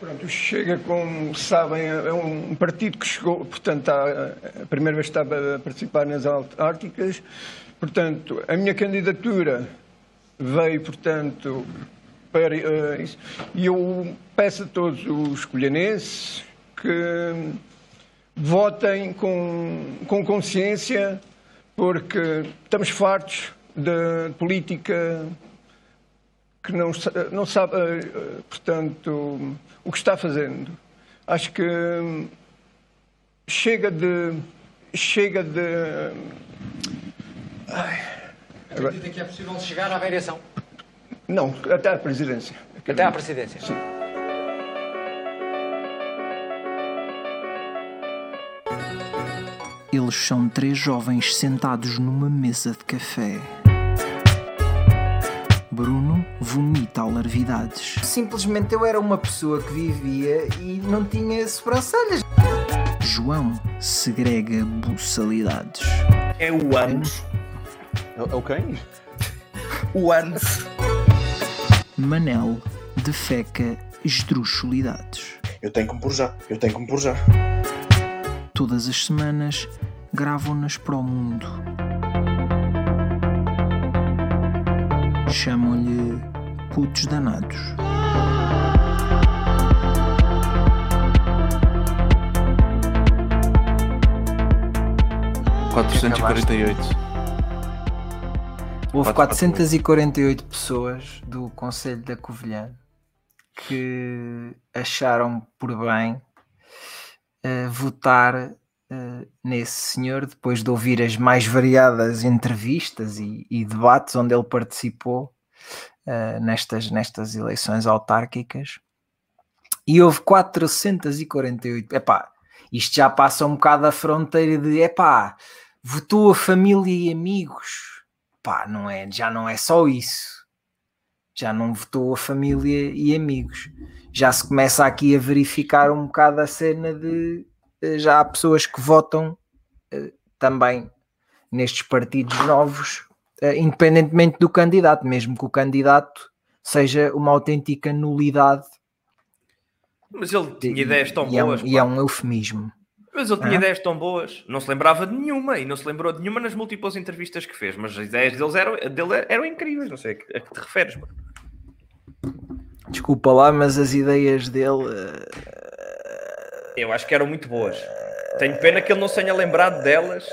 Pronto, Chega, como sabem, é um partido que chegou, portanto, a, primeira vez que estava a participar nas autárquicas. Portanto, a minha candidatura veio, portanto, para uh, isso. E eu peço a todos os colhanenses que votem com, com consciência, porque estamos fartos de política que não, não sabe, uh, portanto, o que está fazendo. Acho que chega de. Chega de. Ai, Acredita que é possível chegar à variação? Não, até à presidência. Até à presidência? Sim. Eles são três jovens sentados numa mesa de café. Bruno vomita alarvidades. Simplesmente eu era uma pessoa que vivia e não tinha sobrancelhas. João segrega buçalidades. É o anos. É o quem? O anos. Manel defeca esdrúxulidades. Eu tenho que me pôr já. Eu tenho que me pôr já. Todas as semanas gravam-nas para o mundo. Chamam-lhe putos danados. Houve 448 pessoas do Conselho da Covilhã que acharam por bem uh, votar nesse senhor depois de ouvir as mais variadas entrevistas e, e debates onde ele participou uh, nestas, nestas eleições autárquicas. E houve 448. Epá, isto já passa um bocado a fronteira de epá, votou a família e amigos. Pá, não é, já não é só isso. Já não votou a família e amigos. Já se começa aqui a verificar um bocado a cena de já há pessoas que votam uh, também nestes partidos novos, uh, independentemente do candidato, mesmo que o candidato seja uma autêntica nulidade. Mas ele tinha ideias tão e boas. É um, e é um eufemismo. Mas ele tinha ideias tão boas, não se lembrava de nenhuma e não se lembrou de nenhuma nas múltiplas entrevistas que fez, mas as ideias deles eram, dele eram incríveis, não sei a que, a que te referes, mano. Desculpa lá, mas as ideias dele. Eu acho que eram muito boas. Tenho pena que ele não se tenha lembrado delas.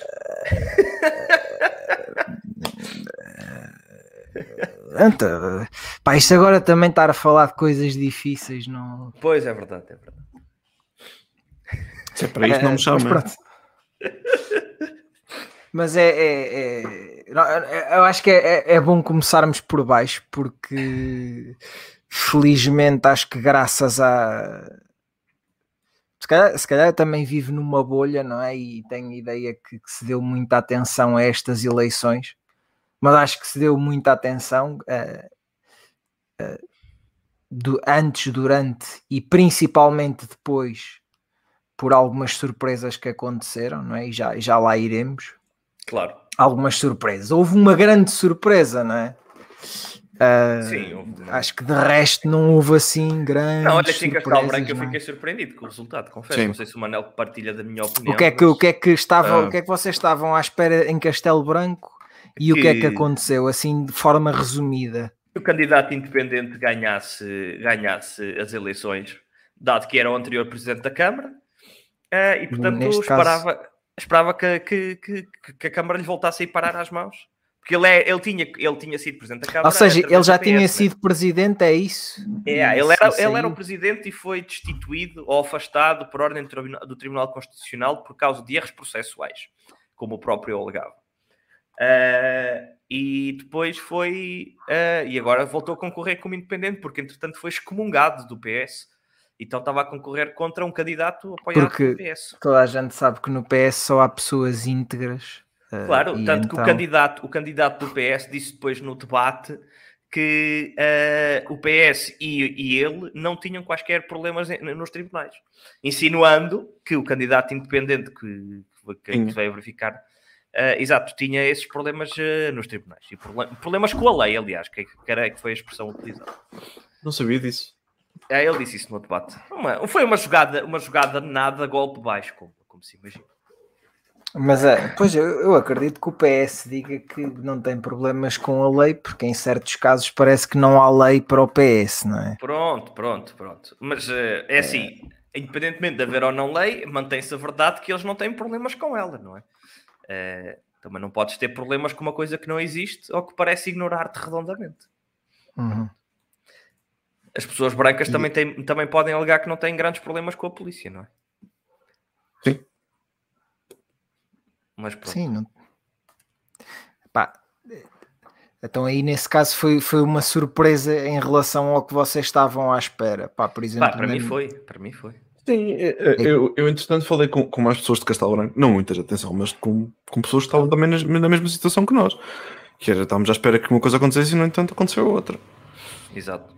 Anta, pá, isto agora também estar a falar de coisas difíceis, não. Pois é verdade, é verdade. Se é para isto, não me chama. Mas é, é, é, Eu acho que é, é bom começarmos por baixo, porque felizmente acho que graças a. Se calhar, se calhar também vive numa bolha, não é? E tenho ideia que, que, se deu muita atenção a estas eleições, mas acho que se deu muita atenção uh, uh, do, antes, durante e principalmente depois por algumas surpresas que aconteceram, não é? E já, já lá iremos. Claro. Algumas surpresas. Houve uma grande surpresa, não é? Uh, Sim, houve, acho que de resto não houve assim grande. Não, olha que em Castelo Branco eu fiquei surpreendido com o resultado, confesso. Sim. Não sei se o Manel partilha da minha opinião. O que é que, mas... o que, é que estavam, uh, o que é que vocês estavam à espera em Castelo Branco e que... o que é que aconteceu, assim de forma resumida? Que o candidato independente ganhasse, ganhasse as eleições, dado que era o anterior presidente da Câmara, uh, e portanto esperava, caso... esperava que, que, que, que a Câmara lhe voltasse a ir parar às mãos. Porque ele, é, ele, tinha, ele tinha sido presidente da Câmara. Ou seja, ele já tinha PS, sido presidente, é isso? É, ele era, ele era o presidente e foi destituído ou afastado por ordem do Tribunal Constitucional por causa de erros processuais, como o próprio alegava. Uh, e depois foi. Uh, e agora voltou a concorrer como independente, porque entretanto foi excomungado do PS. Então estava a concorrer contra um candidato apoiado porque pelo PS. Toda a gente sabe que no PS só há pessoas íntegras Claro, uh, tanto então... que o candidato, o candidato do PS disse depois no debate que uh, o PS e, e, ele não tinham quaisquer problemas nos tribunais, insinuando que o candidato independente que, que, que veio verificar, uh, exato, tinha esses problemas nos tribunais e problemas com a lei, aliás, que, era, que foi a expressão utilizada. Não sabia disso. É, ele disse isso no debate. Uma, foi uma jogada, uma jogada nada golpe baixo, como, como se imagina. Mas é, pois eu, eu, acredito que o PS diga que não tem problemas com a lei, porque em certos casos parece que não há lei para o PS, não é? Pronto, pronto, pronto. Mas é, é assim, independentemente de haver ou não lei, mantém-se a verdade que eles não têm problemas com ela, não é? é? Também não podes ter problemas com uma coisa que não existe ou que parece ignorar-te redondamente. Uhum. As pessoas brancas e... também, têm, também podem alegar que não têm grandes problemas com a polícia, não é? Sim. Mas pronto. Sim, não... Pá, então aí nesse caso foi, foi uma surpresa em relação ao que vocês estavam à espera. Pá, por exemplo, Pá, para mim foi, para mim foi. Sim, é, é, eu, eu entretanto falei com, com mais pessoas de Castelo Branco, não muitas, atenção, mas com, com pessoas que estavam também na, na mesma situação que nós. Que era, estávamos à espera que uma coisa acontecesse e no entanto aconteceu outra. Exato.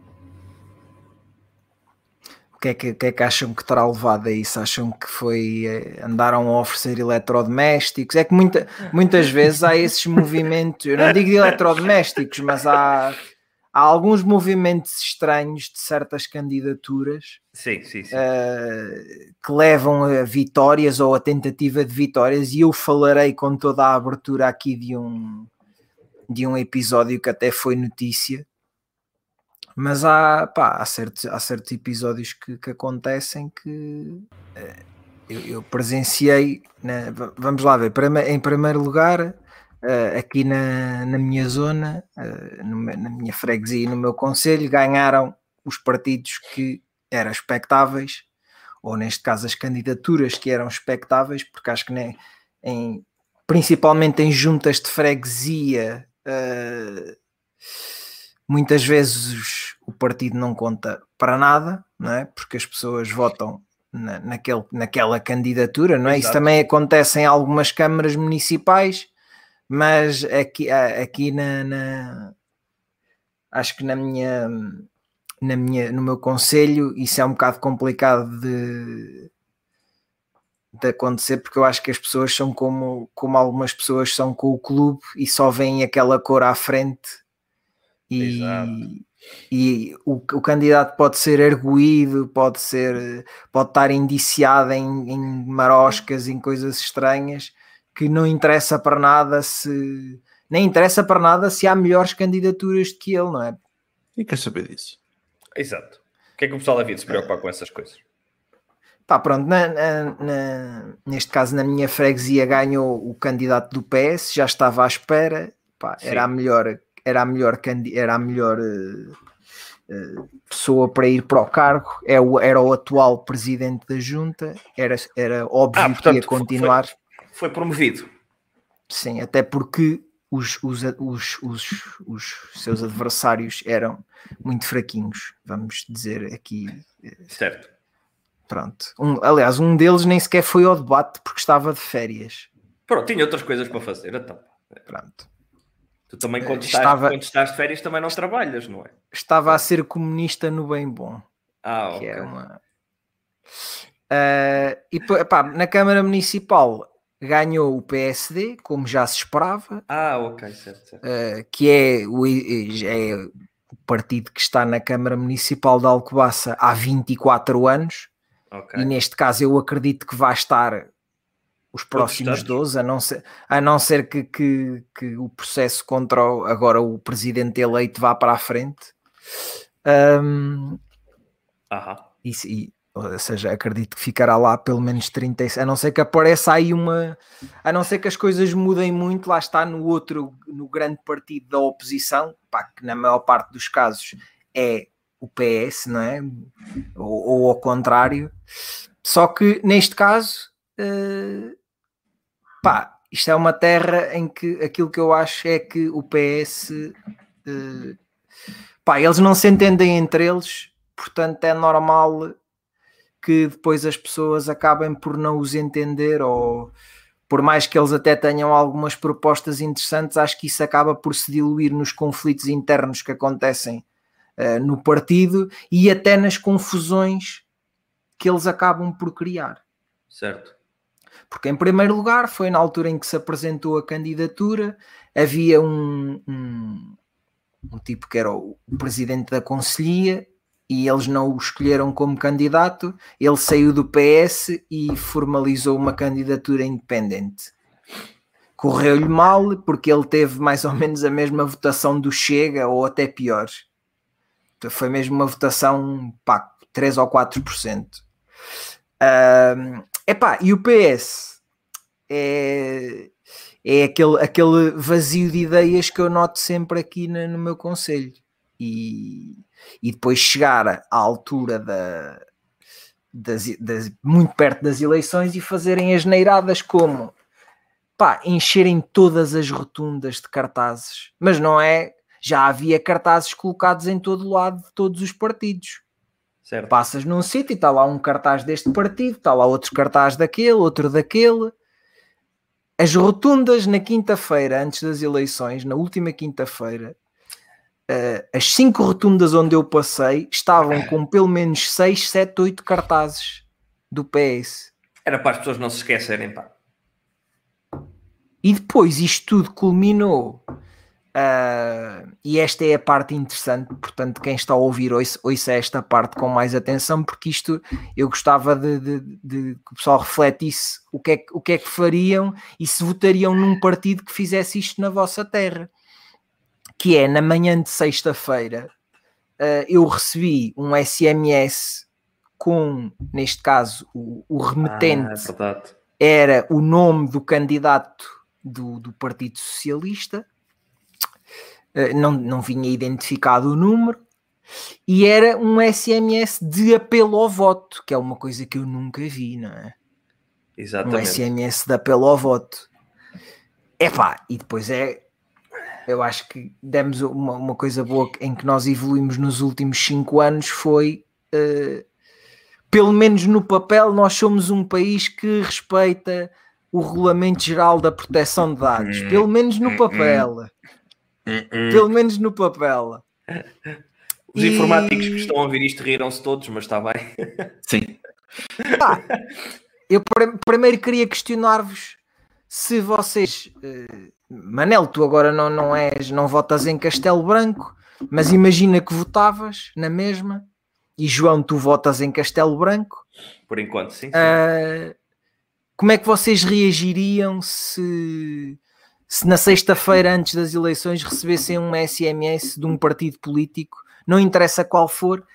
O que é que, que, é que acham que terá levado a isso? Acham que foi. Eh, andaram a oferecer eletrodomésticos? É que muita, muitas vezes há esses movimentos, eu não digo de eletrodomésticos, mas há, há alguns movimentos estranhos de certas candidaturas sim, sim, sim. Uh, que levam a vitórias ou a tentativa de vitórias, e eu falarei com toda a abertura aqui de um, de um episódio que até foi notícia mas há, pá, há, certos, há certos episódios que, que acontecem que uh, eu, eu, presenciei. Né, vamos lá ver, em primeiro lugar, uh, aqui na, na minha zona, uh, no, na minha freguesia e no meu conselho, ganharam os partidos que eram expectáveis, ou neste caso as candidaturas que eram expectáveis, porque acho que nem, em, principalmente em juntas de freguesia. Uh, muitas vezes o partido não conta para nada, não é? Porque as pessoas votam na, naquele, naquela candidatura, não é? Exato. Isso também acontece em algumas câmaras municipais, mas aqui, aqui na, na acho que na minha, na minha, no meu conselho isso é um bocado complicado de, de acontecer porque eu acho que as pessoas são como, como algumas pessoas são com o clube e só veem aquela cor à frente e, e o, o, candidato pode ser erguido, pode ser pode estar indiciado em, em maroscas, em coisas estranhas, que não interessa para nada se nem interessa para nada se há melhores candidaturas do que ele, não é? E quer saber disso? Exato. O que é que o pessoal havia de se preocupar com essas coisas? Pá, pronto, na, na, na, neste caso na minha freguesia ganhou o candidato do PS, já estava à espera, pá, era a melhor era a melhor, era a melhor uh, uh, pessoa para ir para o cargo, é o, era o atual presidente da junta, era, era óbvio ah, portanto, que ia continuar. Foi, foi, promovido. Sim, até porque os, os, os, os, os seus adversários eram muito fraquinhos, vamos dizer aqui. Eh, certo. Pronto. Um, aliás, um deles nem sequer foi ao debate porque estava de férias. Pronto, tinha outras coisas para fazer, então. Pronto. Tu também, quando, estás, estava, quando estás de férias, também não trabalhas, não é? Estava a ser comunista no bem bom. Ah, ok. É uma... Uh, e pá, na Câmara Municipal ganhou o PSD, como já se esperava. Ah, ok, certo. certo. Uh, que é o, é o partido que está na Câmara Municipal de Alcobaça há 24 anos. Okay. E neste caso eu acredito que vai estar os próximos 12, a não ser, a não ser que, que, que o processo contra o, agora o presidente eleito vá para a frente. Um, Aham. E, ou seja, acredito que ficará lá pelo menos 36, a não ser que apareça aí uma, a não ser que as coisas mudem muito, lá está no outro, no grande partido da oposição, pá, que na maior parte dos casos é o PS, não é? Ou, ou ao contrário. Só que neste caso, uh, pá, isto é uma terra em que aquilo que eu acho é que o PS, uh, eh, pá, eles não se entendem entre eles, portanto é normal que depois as pessoas acabem por não os entender ou por mais que eles até tenham algumas propostas interessantes, acho que isso acaba por se diluir nos conflitos internos que acontecem uh, no partido e até nas confusões que eles acabam por criar. Certo. Porque, em primeiro lugar, foi na altura em que se apresentou a candidatura, havia um, um, um tipo que era o, presidente da Conselhia, e eles não o escolheram como candidato, ele saiu do PS e formalizou uma candidatura independente. Correu-lhe mal porque ele teve mais ou menos a mesma votação do Chega ou até pior. Foi mesmo uma votação, pá, 3 ou 4%. Uh, epá, e o PS é, é aquele, aquele vazio de ideias que eu noto sempre aqui no, no meu conselho. E, e depois chegar à altura da, das, das, muito perto das eleições e fazerem as neiradas como pá, encherem todas as rotundas de cartazes, mas não é. Já havia cartazes colocados em todo lado de todos os partidos. Certo. Passas num sítio e está lá um cartaz deste partido, está lá outro cartaz daquele, outro daquele. As rotundas na quinta-feira, antes das eleições, na última quinta-feira, uh, as cinco rotundas onde eu passei estavam com pelo menos 6, 7, 8 cartazes do PS. Era para as pessoas não se esquecerem, pá. E depois isto tudo culminou. Uh, e esta é a parte interessante, portanto, quem está a ouvir, ouça, ouça esta parte com mais atenção, porque isto eu gostava de, de, de, que o pessoal refletisse o que, é, o que é que fariam e se votariam num partido que fizesse isto na vossa terra que é na manhã de sexta-feira, uh, eu recebi um SMS com, neste caso, o, o remetente ah, é era o nome do candidato do, do Partido Socialista, não, não vinha identificado o número, e era um SMS de apelo ao voto, que é uma coisa que eu nunca vi, não é? Exatamente. Um SMS de apelo ao voto. Epá, e depois é eu acho que demos uma, uma, coisa boa em que nós evoluímos nos últimos cinco anos foi uh, pelo menos no papel nós somos um país que respeita o regulamento geral da proteção de dados hum, pelo menos no hum, papel hum. Pelo menos no papel os e... informáticos que estão a ouvir isto riram-se todos mas está bem sim ah, eu primeiro queria questionar-vos se vocês uh, Manel, tu agora não, não és, não votas em Castelo Branco, mas imagina que votavas na mesma, e João, tu votas em Castelo Branco. Por enquanto, sim. sim. Uh, como é que vocês reagiriam se, se na sexta-feira antes das eleições recebessem um SMS de um partido político, não interessa qual for,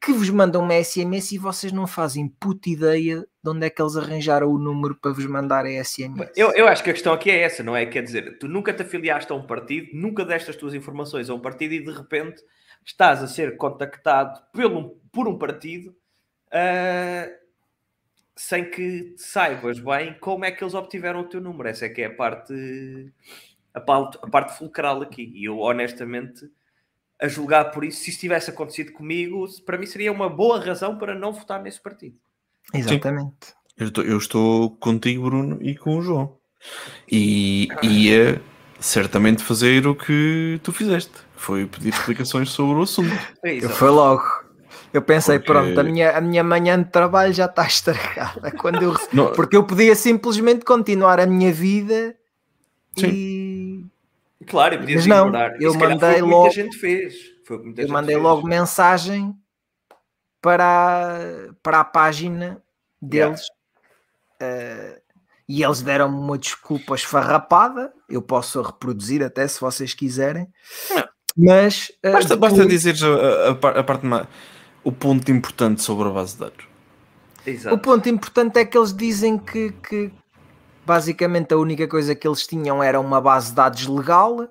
que vos mandam uma SMS e vocês não fazem puta ideia de onde é que eles arranjaram o número para vos mandar a SMS. Eu, eu acho que a questão aqui é essa, não é? Quer dizer, tu nunca te afiliaste a um partido, nunca deste as tuas informações a um partido e de repente estás a ser contactado pelo, por um partido uh, sem que saibas bem como é que eles obtiveram o teu número. Essa é que é a parte, a parte, a parte fulcral aqui. E eu honestamente a julgar por isso, se isso tivesse acontecido comigo, para mim seria uma boa razão para não votar nesse partido. Exatamente. Eu estou, eu estou, contigo, Bruno, e com o João. E ia certamente fazer o que tu fizeste. Foi pedir explicações sobre o assunto. Eu foi logo. Eu pensei, porque... pronto, a minha, a minha manhã de trabalho já está estragada. Quando eu... Porque eu podia simplesmente continuar a minha vida Sim. e Claro, e Mas não, ignorar. eu mandei logo. Muita gente fez. Foi muita eu mandei fez. logo mensagem para, para a página deles yeah. uh, e eles deram-me uma desculpa esfarrapada. Eu posso reproduzir até se vocês quiserem. Não. Mas uh, basta, depois... basta dizer a, a, a parte mais, o ponto importante sobre a base de dados. Exato. O ponto importante é que eles dizem que, que, basicamente a única coisa que eles tinham era uma base de dados legal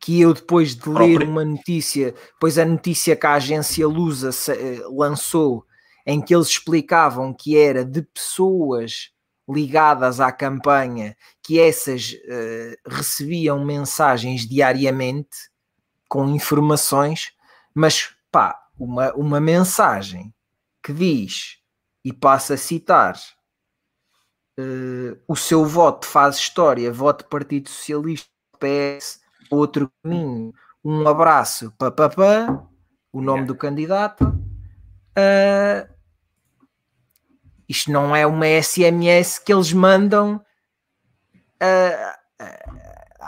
que eu depois de ler uma notícia, pois a notícia que a agência Lusa eh, lançou em que eles explicavam que era de pessoas ligadas à campanha, que essas uh, recebiam mensagens diariamente com informações, mas pá, uma, uma mensagem que diz e passa a citar uh, o seu voto faz história, voto Partido Socialista, PS, outro caminho, um abraço, papapá, o nome do candidato. Uh, isto não é uma SMS que eles mandam a,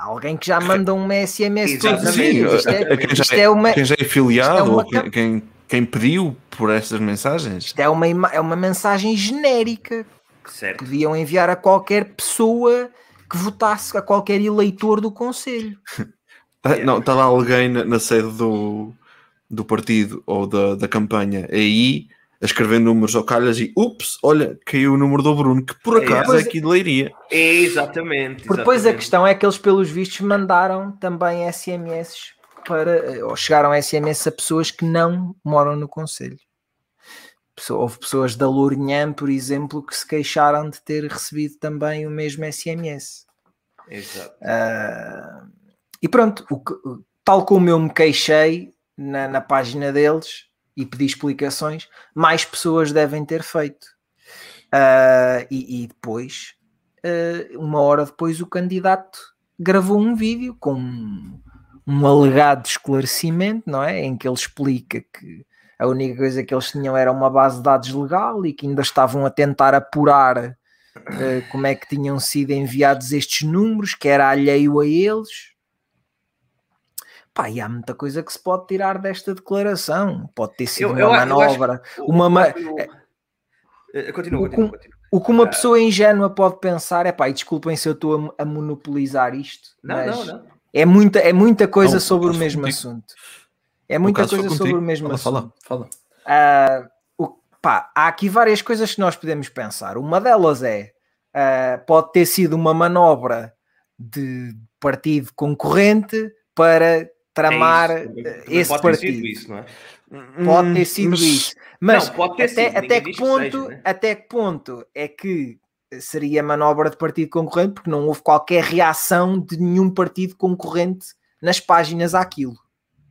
alguém que já manda uma SMS todos os dias. Isto é, quem, já é, é uma, quem já é filiado, é uma, quem, quem pediu por estas mensagens. Isto é uma, é uma mensagem genérica certo. que podiam enviar a qualquer pessoa que votasse, a qualquer eleitor do Conselho. Ah, não, estava alguém na, na, sede do, do partido ou da, da campanha aí a escrever números ao calhas e ups, olha, caiu o número do Bruno, que por acaso é, é aqui de Leiria. É, exatamente. Porque depois a questão é que eles, pelos vistos, mandaram também SMS para, ou chegaram SMS a pessoas que não moram no Conselho. Houve pessoas da Lourinhã, por exemplo, que se queixaram de ter recebido também o mesmo SMS. Exato. Uh, e pronto, o que, tal como eu me queixei na, na página deles, e pedir explicações, mais pessoas devem ter feito. Uh, e, e, depois, uh, uma hora depois, o candidato gravou um vídeo com um, um, alegado esclarecimento, não é? Em que ele explica que a única coisa que eles tinham era uma base de dados legal e que ainda estavam a tentar apurar uh, como é que tinham sido enviados estes números, que era alheio a eles. Pá, e há muita coisa que se pode tirar desta declaração. Pode ter sido eu, uma eu, manobra. Eu uma ma... Eh, continua, continua, continua. O que uma ah. pessoa ingênua pode pensar é pá, e desculpem se eu estou a, a monopolizar isto, não, mas não, não. É, muita, é muita coisa não, sobre o mesmo contigo. assunto. É muita coisa sobre o mesmo fala, assunto. Fala, fala. Uh, o, pá, há aqui várias coisas que nós podemos pensar. Uma delas é uh, pode ter sido uma manobra de partido concorrente para tramar é esse pode partido. Ter isso, não é? Pode ter sido mas... isso. Mas não, até, sido, até, que ponto, que seja, né? até que ponto é que seria manobra de partido concorrente, porque não houve qualquer reação de nenhum partido concorrente nas páginas àquilo.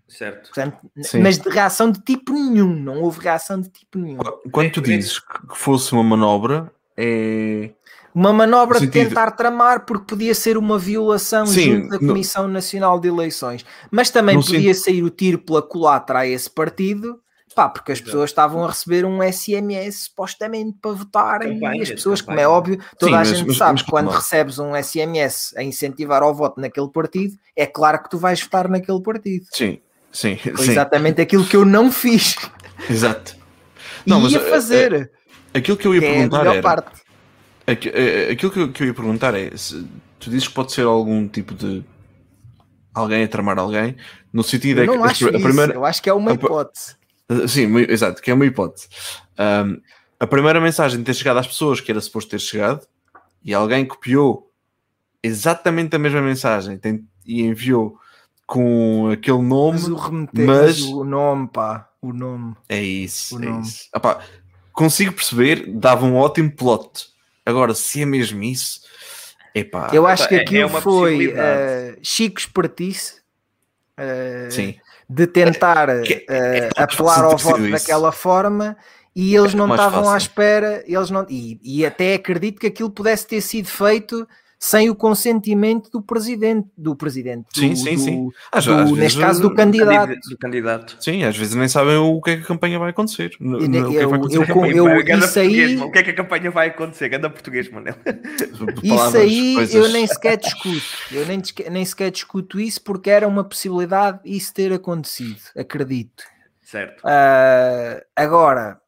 Certo. Portanto, mas de reação de tipo nenhum, não houve reação de tipo nenhum. Quando tu dizes que fosse uma manobra, é uma manobra de tentar tramar, porque podia ser uma violação Sim, junto da Comissão no... Nacional de Eleições, mas também podia sair o tiro pela culatra a esse partido, pá, porque as pessoas estavam a receber um SMS supostamente para votarem e as pessoas, como é óbvio, toda Sim, a gente mas, sabe mas, quando recebes um SMS a incentivar ao voto naquele partido, é claro que tu vais votar naquele partido. Sim, sim. Foi sim. exatamente aquilo que eu não fiz. Exato. Não, ia mas, fazer. É, é, aquilo que eu ia perguntar é era... É, aquilo que eu, que eu ia perguntar é: se tu dizes que pode ser algum tipo de alguém a tramar alguém, no sentido eu é que acho a, primeira, eu acho que é uma hipótese. A, sim, exato, que é uma hipótese. Um, a primeira mensagem ter chegado às pessoas que era suposto ter chegado e alguém copiou exatamente a mesma mensagem tem, e enviou com aquele nome, mas o, remeter, mas... o nome, pá, o nome. É isso, o é nome. isso. Epá, consigo perceber, dava um ótimo plot. Agora, se é mesmo isso, epá, eu acho que é, aquilo é foi uh, Chico Espertice uh, de tentar uh, apelar ao voto isso. daquela forma e eles não estavam à espera, eles não, e, e até acredito que aquilo pudesse ter sido feito sem o consentimento do presidente, do presidente, sim, do, sim, do, sim. Às, do, às neste caso do candidato. do candidato. Sim, às vezes nem sabem o que é que a campanha vai acontecer. o que é que vai acontecer. Eu, eu, eu, isso aí... O que é que a campanha vai acontecer? Ganda português, Manel. Isso aí coisas... eu nem sequer discuto. Eu nem, nem sequer discuto isso porque era uma possibilidade isso ter acontecido, acredito. Certo. Uh, agora,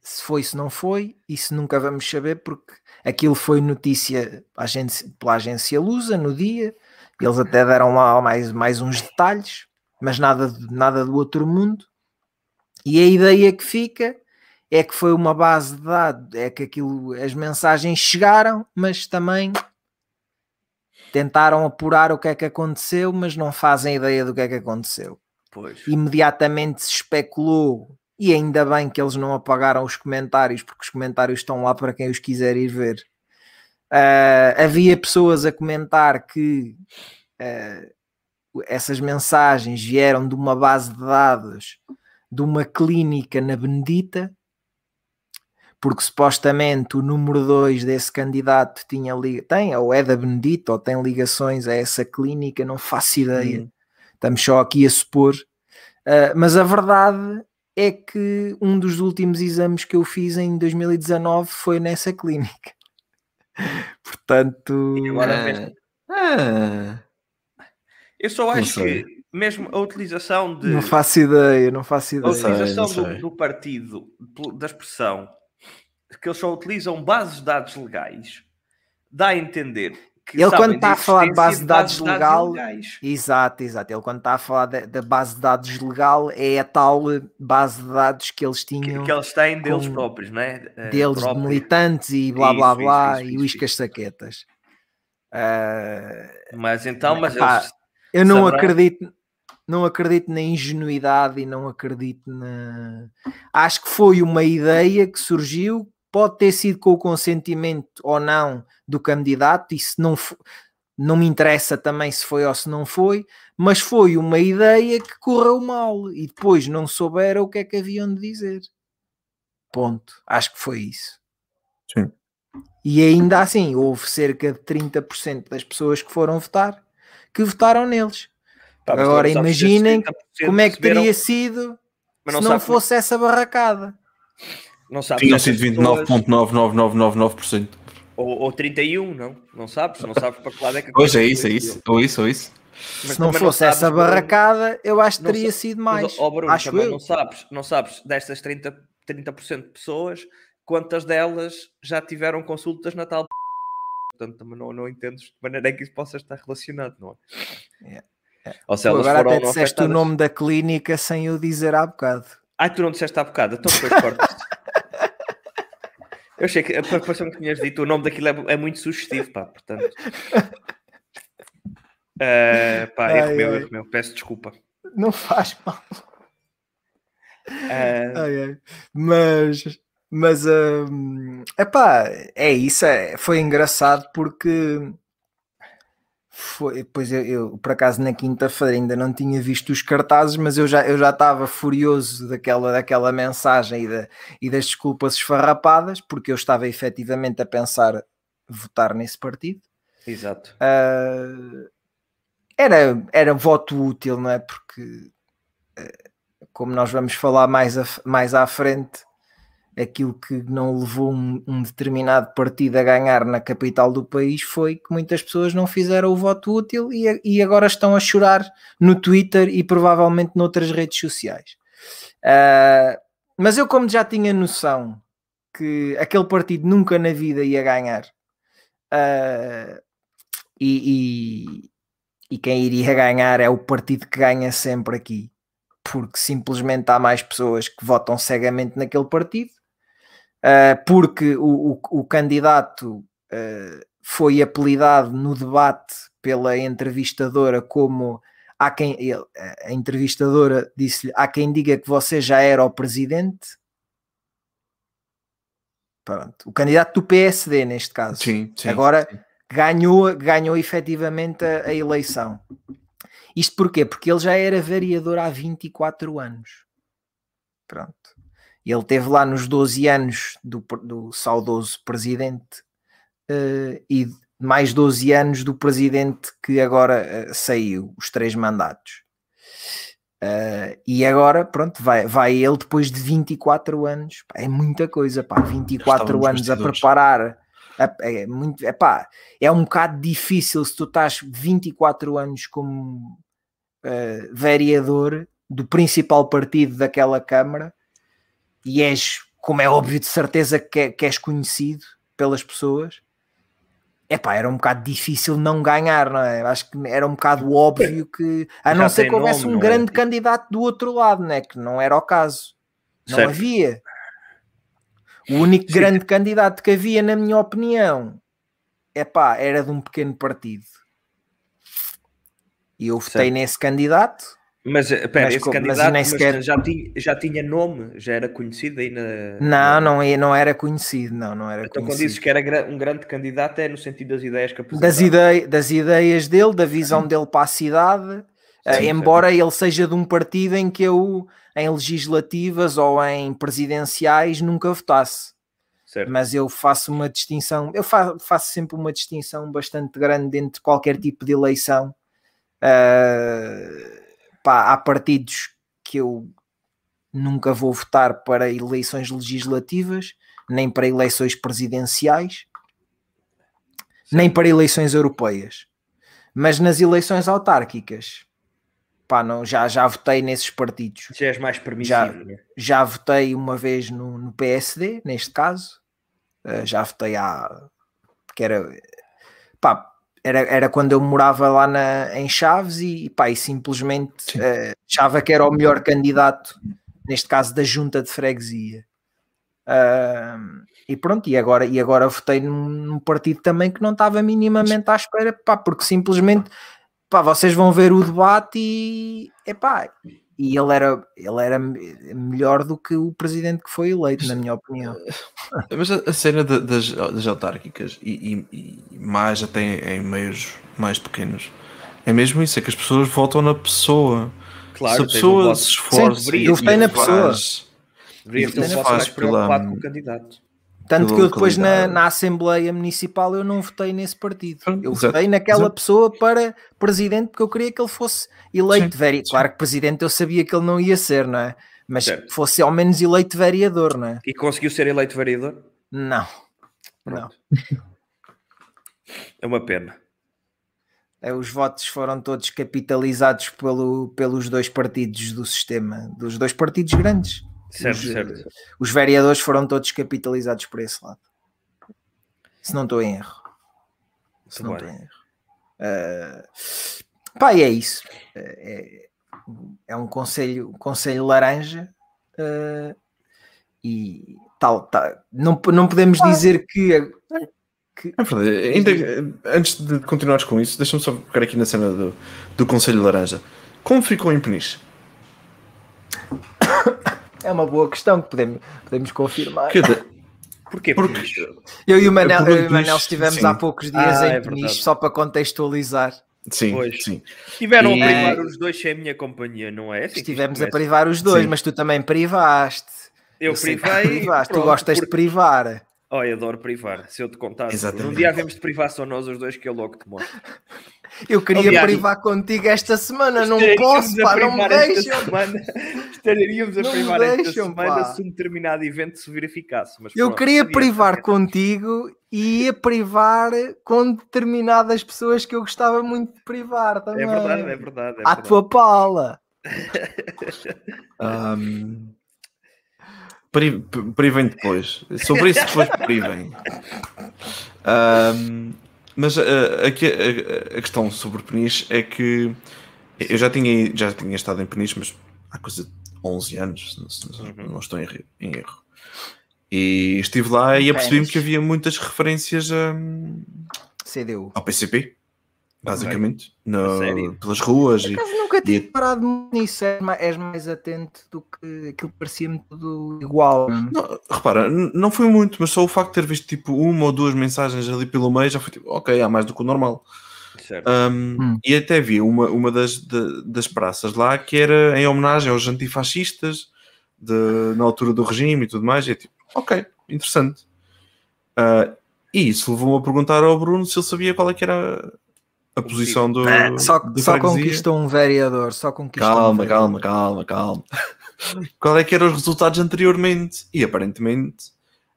se foi, se não foi, isso nunca vamos saber porque Aquilo foi notícia agência, pela agência Lusa no dia, eles até deram lá mais, mais uns detalhes, mas nada, nada do outro mundo. E a ideia que fica é que foi uma base de dados, é que aquilo, as mensagens chegaram, mas também tentaram apurar o que é que aconteceu, mas não fazem ideia do que é que aconteceu. Pois. Imediatamente se especulou e ainda bem que eles não apagaram os comentários, porque os comentários estão lá para quem os quiser ir ver. Uh, havia pessoas a comentar que uh, essas mensagens vieram de uma base de dados de uma clínica na Benedita, porque supostamente o número 2 desse candidato tinha tem, ou é da Benedita, ou tem ligações a essa clínica, não faço ideia. Hum. Estamos só aqui a supor. Uh, mas a verdade é que um dos últimos exames que eu fiz em 2019 foi nessa clínica. Portanto. agora, ah, ah, eu só acho que mesmo a utilização de. Não faço ideia, não faço A ideia. utilização sei, do, do partido, da expressão, que eles só utilizam bases de dados legais, dá a entender que. Ele, quando está a falar de base de dados legal, ilegais. Exato, exato. Ele quando está a falar da, base de dados legal é a tal eh, base de dados que eles Que, tinham que eles têm deles próprios, é? Eh, deles de próprios. militantes e blá blá Isso, blá isso, isso, e isso, uiscas saquetas. Ah, Mas então, mas Epá, eles. eu não saberão- acredito, não acredito na ingenuidade e não acredito na. Acho que foi uma ideia que surgiu, pode ter sido com o consentimento ou não do candidato, e se não não me interessa também se foi ou se não foi, mas foi uma ideia que correu mal e depois não souberam o que é que haviam de dizer. Ponto. Acho que foi isso. Sim. E ainda assim, houve cerca de 30% das pessoas que foram votar que votaram neles. Pá, Agora imaginem esses 30% Como é que receberam- teria sido mas se não não sabe- fosse essa barracada? Não sabes Tinham se essas sido pessoas- 29,99999%. Ou, ou 31, não? Não sabes? Não sabes para que lado é que Pois coisa é isso, é isso. Ou isso, ou isso. Mas se não fosse sabes, essa barracada, eu acho que não teria sa- sido mas, mais. ó, Bruno, acho eu. não sabes, não sabes destas 30%, 30 de pessoas, quantas delas já tiveram consultas na tal. Portanto, também não, não entendes de maneira que isso possa estar relacionado, não é? É, Ou se Tu elas agora foram até não disseste o afetadas. nome da clínica sem eu dizer há bocado. Ai, tu não disseste há bocado, então depois cortas. Eu achei que pareceu-me que tinhas dito o nome daquilo é, é muito sugestivo, pá, portanto. Eh, pá, erro Ai, meu, erro meu, peço desculpa. Não faz mal. Eh, Ai, ai. Mas, mas hum, epá, é isso. é- foi engraçado porque foi, pois eu, eu, por acaso na quinta-feira ainda não tinha visto os cartazes, mas eu já eu já estava furioso daquela, daquela mensagem e, da, e das desculpas esfarrapadas, porque eu estava efetivamente a pensar votar nesse partido. exato. Ah, era, era voto útil, não é? Porque, eh, como nós vamos falar mais, a- mais à frente, aquilo que não levou um, um determinado partido a ganhar na capital do país foi que muitas pessoas não fizeram o voto útil e, e agora estão a chorar no Twitter e provavelmente noutras redes sociais. Ah, mas eu, como já tinha noção que aquele partido nunca na vida ia ganhar. ah, e, e- e quem iria ganhar é o partido que ganha sempre aqui, porque simplesmente há mais pessoas que votam cegamente naquele partido, ah, porque o, o- o candidato ah, foi apelidado no debate pela entrevistadora como há quem ele- a entrevistadora disse-lhe há quem diga que você já era o presidente. Pronto, o candidato do PSD neste caso. Sim, sim. Agora sim. ganhou, ganhou efetivamente a, a eleição. Isto porquê? Porque ele já era vereador há 24 anos. Pronto. Ele teve lá nos 12 anos do, do saudoso presidente eh, e mais 12 anos do presidente que agora eh, saiu, os três mandatos. Eh, e agora, pronto, vai, vai ele depois de 24 anos. Pá, é muita coisa, pá. 24 nos anos a preparar. a- É, muito, epá, é um bocado difícil se tu estás 24 anos como eh, vereador do principal partido daquela Câmara e és, como é óbvio, de certeza que, é- que és conhecido pelas pessoas. Epá, era um bocado difícil não ganhar, não é? Acho que era um bocado óbvio que, a Já não ser que houvesse um é? grande candidato do outro lado, né? que não era o caso. Não Certo. havia. O único Sim. grande candidato que havia, na minha opinião, epá, era de um pequeno partido. E eu votei Certo. nesse candidato. Mas, eh, espera, Mas esse candidato mas sequer- já, tinha, já tinha nome, já era conhecido aí na. Não, não, é- não era conhecido, não, não era Então, quando conhecido. dizes que era um grande candidato, é no sentido das ideias que das, apresentava. idei das ideias dele, da visão dele para a cidade, eh, Sim, embora ele seja de um partido em que eu, em legislativas ou em presidenciais, nunca votasse. Certo. Mas eu faço uma distinção, eu fa- faço sempre uma distinção bastante grande entre qualquer tipo de eleição. Ah, pá, há partidos que eu nunca vou votar para eleições legislativas, nem para eleições presidenciais, nem para eleições europeias. Mas nas eleições autárquicas, pá, não, já, já votei nesses partidos. Já és mais permissivo. Já, né? já votei uma vez no, no PSD, neste caso. Uh, já votei há. que era. pá, era, era quando eu morava lá na, em Chaves e, pá, e simplesmente uh, achava que era o melhor candidato, neste caso da junta de freguesia. Uh, e pronto, e agora, e agora votei num, num, partido também que não estava minimamente à espera, pá, porque simplesmente pá, vocês vão ver o debate e epá, e ele era, ele era melhor do que o presidente que foi eleito, na minha opinião. Mas a, a cena de, das, das autárquicas e, e, e, mais até em meios mais pequenos é mesmo isso, é que as pessoas votam na pessoa. Claro, se a pessoa se esforça, eu votei na pessoa. Deveria ter um voto mais preocupado com o candidato. Tanto que eu depois na, na, Assembleia Municipal eu não votei nesse partido. Eu Exato. votei naquela Exato. pessoa para presidente porque eu queria que ele fosse eleito vereador. Claro que presidente eu sabia que ele não ia ser, não é? Mas certo. fosse ao menos eleito vereador, não é? E conseguiu ser eleito vereador? Não. Pronto. Não. É uma pena. É, os votos foram todos capitalizados pelo, pelos dois partidos do sistema, dos dois partidos grandes. Certo, os, certo. Os vereadores foram todos capitalizados por esse lado. Se não estou em erro. Se não estou em erro. Uh, pá, e é isso. É, é um conselho, um conselho laranja uh, e tal, tal. Não, não podemos dizer que. que... É verdade. Ainda, antes de continuares com isso, deixa-me só ficar aqui na cena do, do Conselho Laranja. Como ficou em Peniche? É uma boa questão que podemos, podemos confirmar. Que de... Porquê? Porque eu e o Manel, eu e o Manel estivemos sim. há poucos dias ah, em é Peniche, só para contextualizar. Sim, pois. sim. Estiveram e... a privar os dois sem a minha companhia, não é? Assim Estivemos a privar os dois, sim. mas tu também privaste. Eu, eu privei. Privaste. Pronto, tu gostas porque... de privar. Oh, eu adoro privar. Se eu te contasse, Exatamente. um dia havemos de privar só nós os dois, que eu logo te mostro. Eu queria Aliás, privar contigo esta semana, não posso, pá, não me deixam. Semana, estaríamos a não privar esta semana pá. se um determinado evento se verificasse. Mas eu pronto, queria privar contigo e ia privar com determinadas pessoas que eu gostava muito de privar também. É verdade, é verdade. É à tua pala. um, privem depois. Sobre isso depois privem. Um, mas uh, aqui a, a, questão sobre Peniche é que eu já tinha, já tinha estado em Peniche, mas há coisa de 11 anos, não, não, não estou em, em, erro. E estive lá e apercebi-me que havia muitas referências a, CDU. ao PCP basicamente, no, pelas ruas. E, nunca tinha e... parado nisso, és mais atento do que aquilo que parecia-me tudo igual. Não, repara, não foi muito, mas só o facto de ter visto tipo uma ou duas mensagens ali pelo meio já foi tipo, ok, há mais do que o normal. Um, hum. E até vi uma, uma das, de, das praças lá que era em homenagem aos antifascistas de, na altura do regime e tudo mais. E é tipo, ok, interessante. Uh, e isso levou-me a perguntar ao Bruno se ele sabia qual é que era a posição do. É, só só conquistou um vereador. Só conquistou calma, um vereador. calma, calma, calma. Qual é que eram os resultados anteriormente? E aparentemente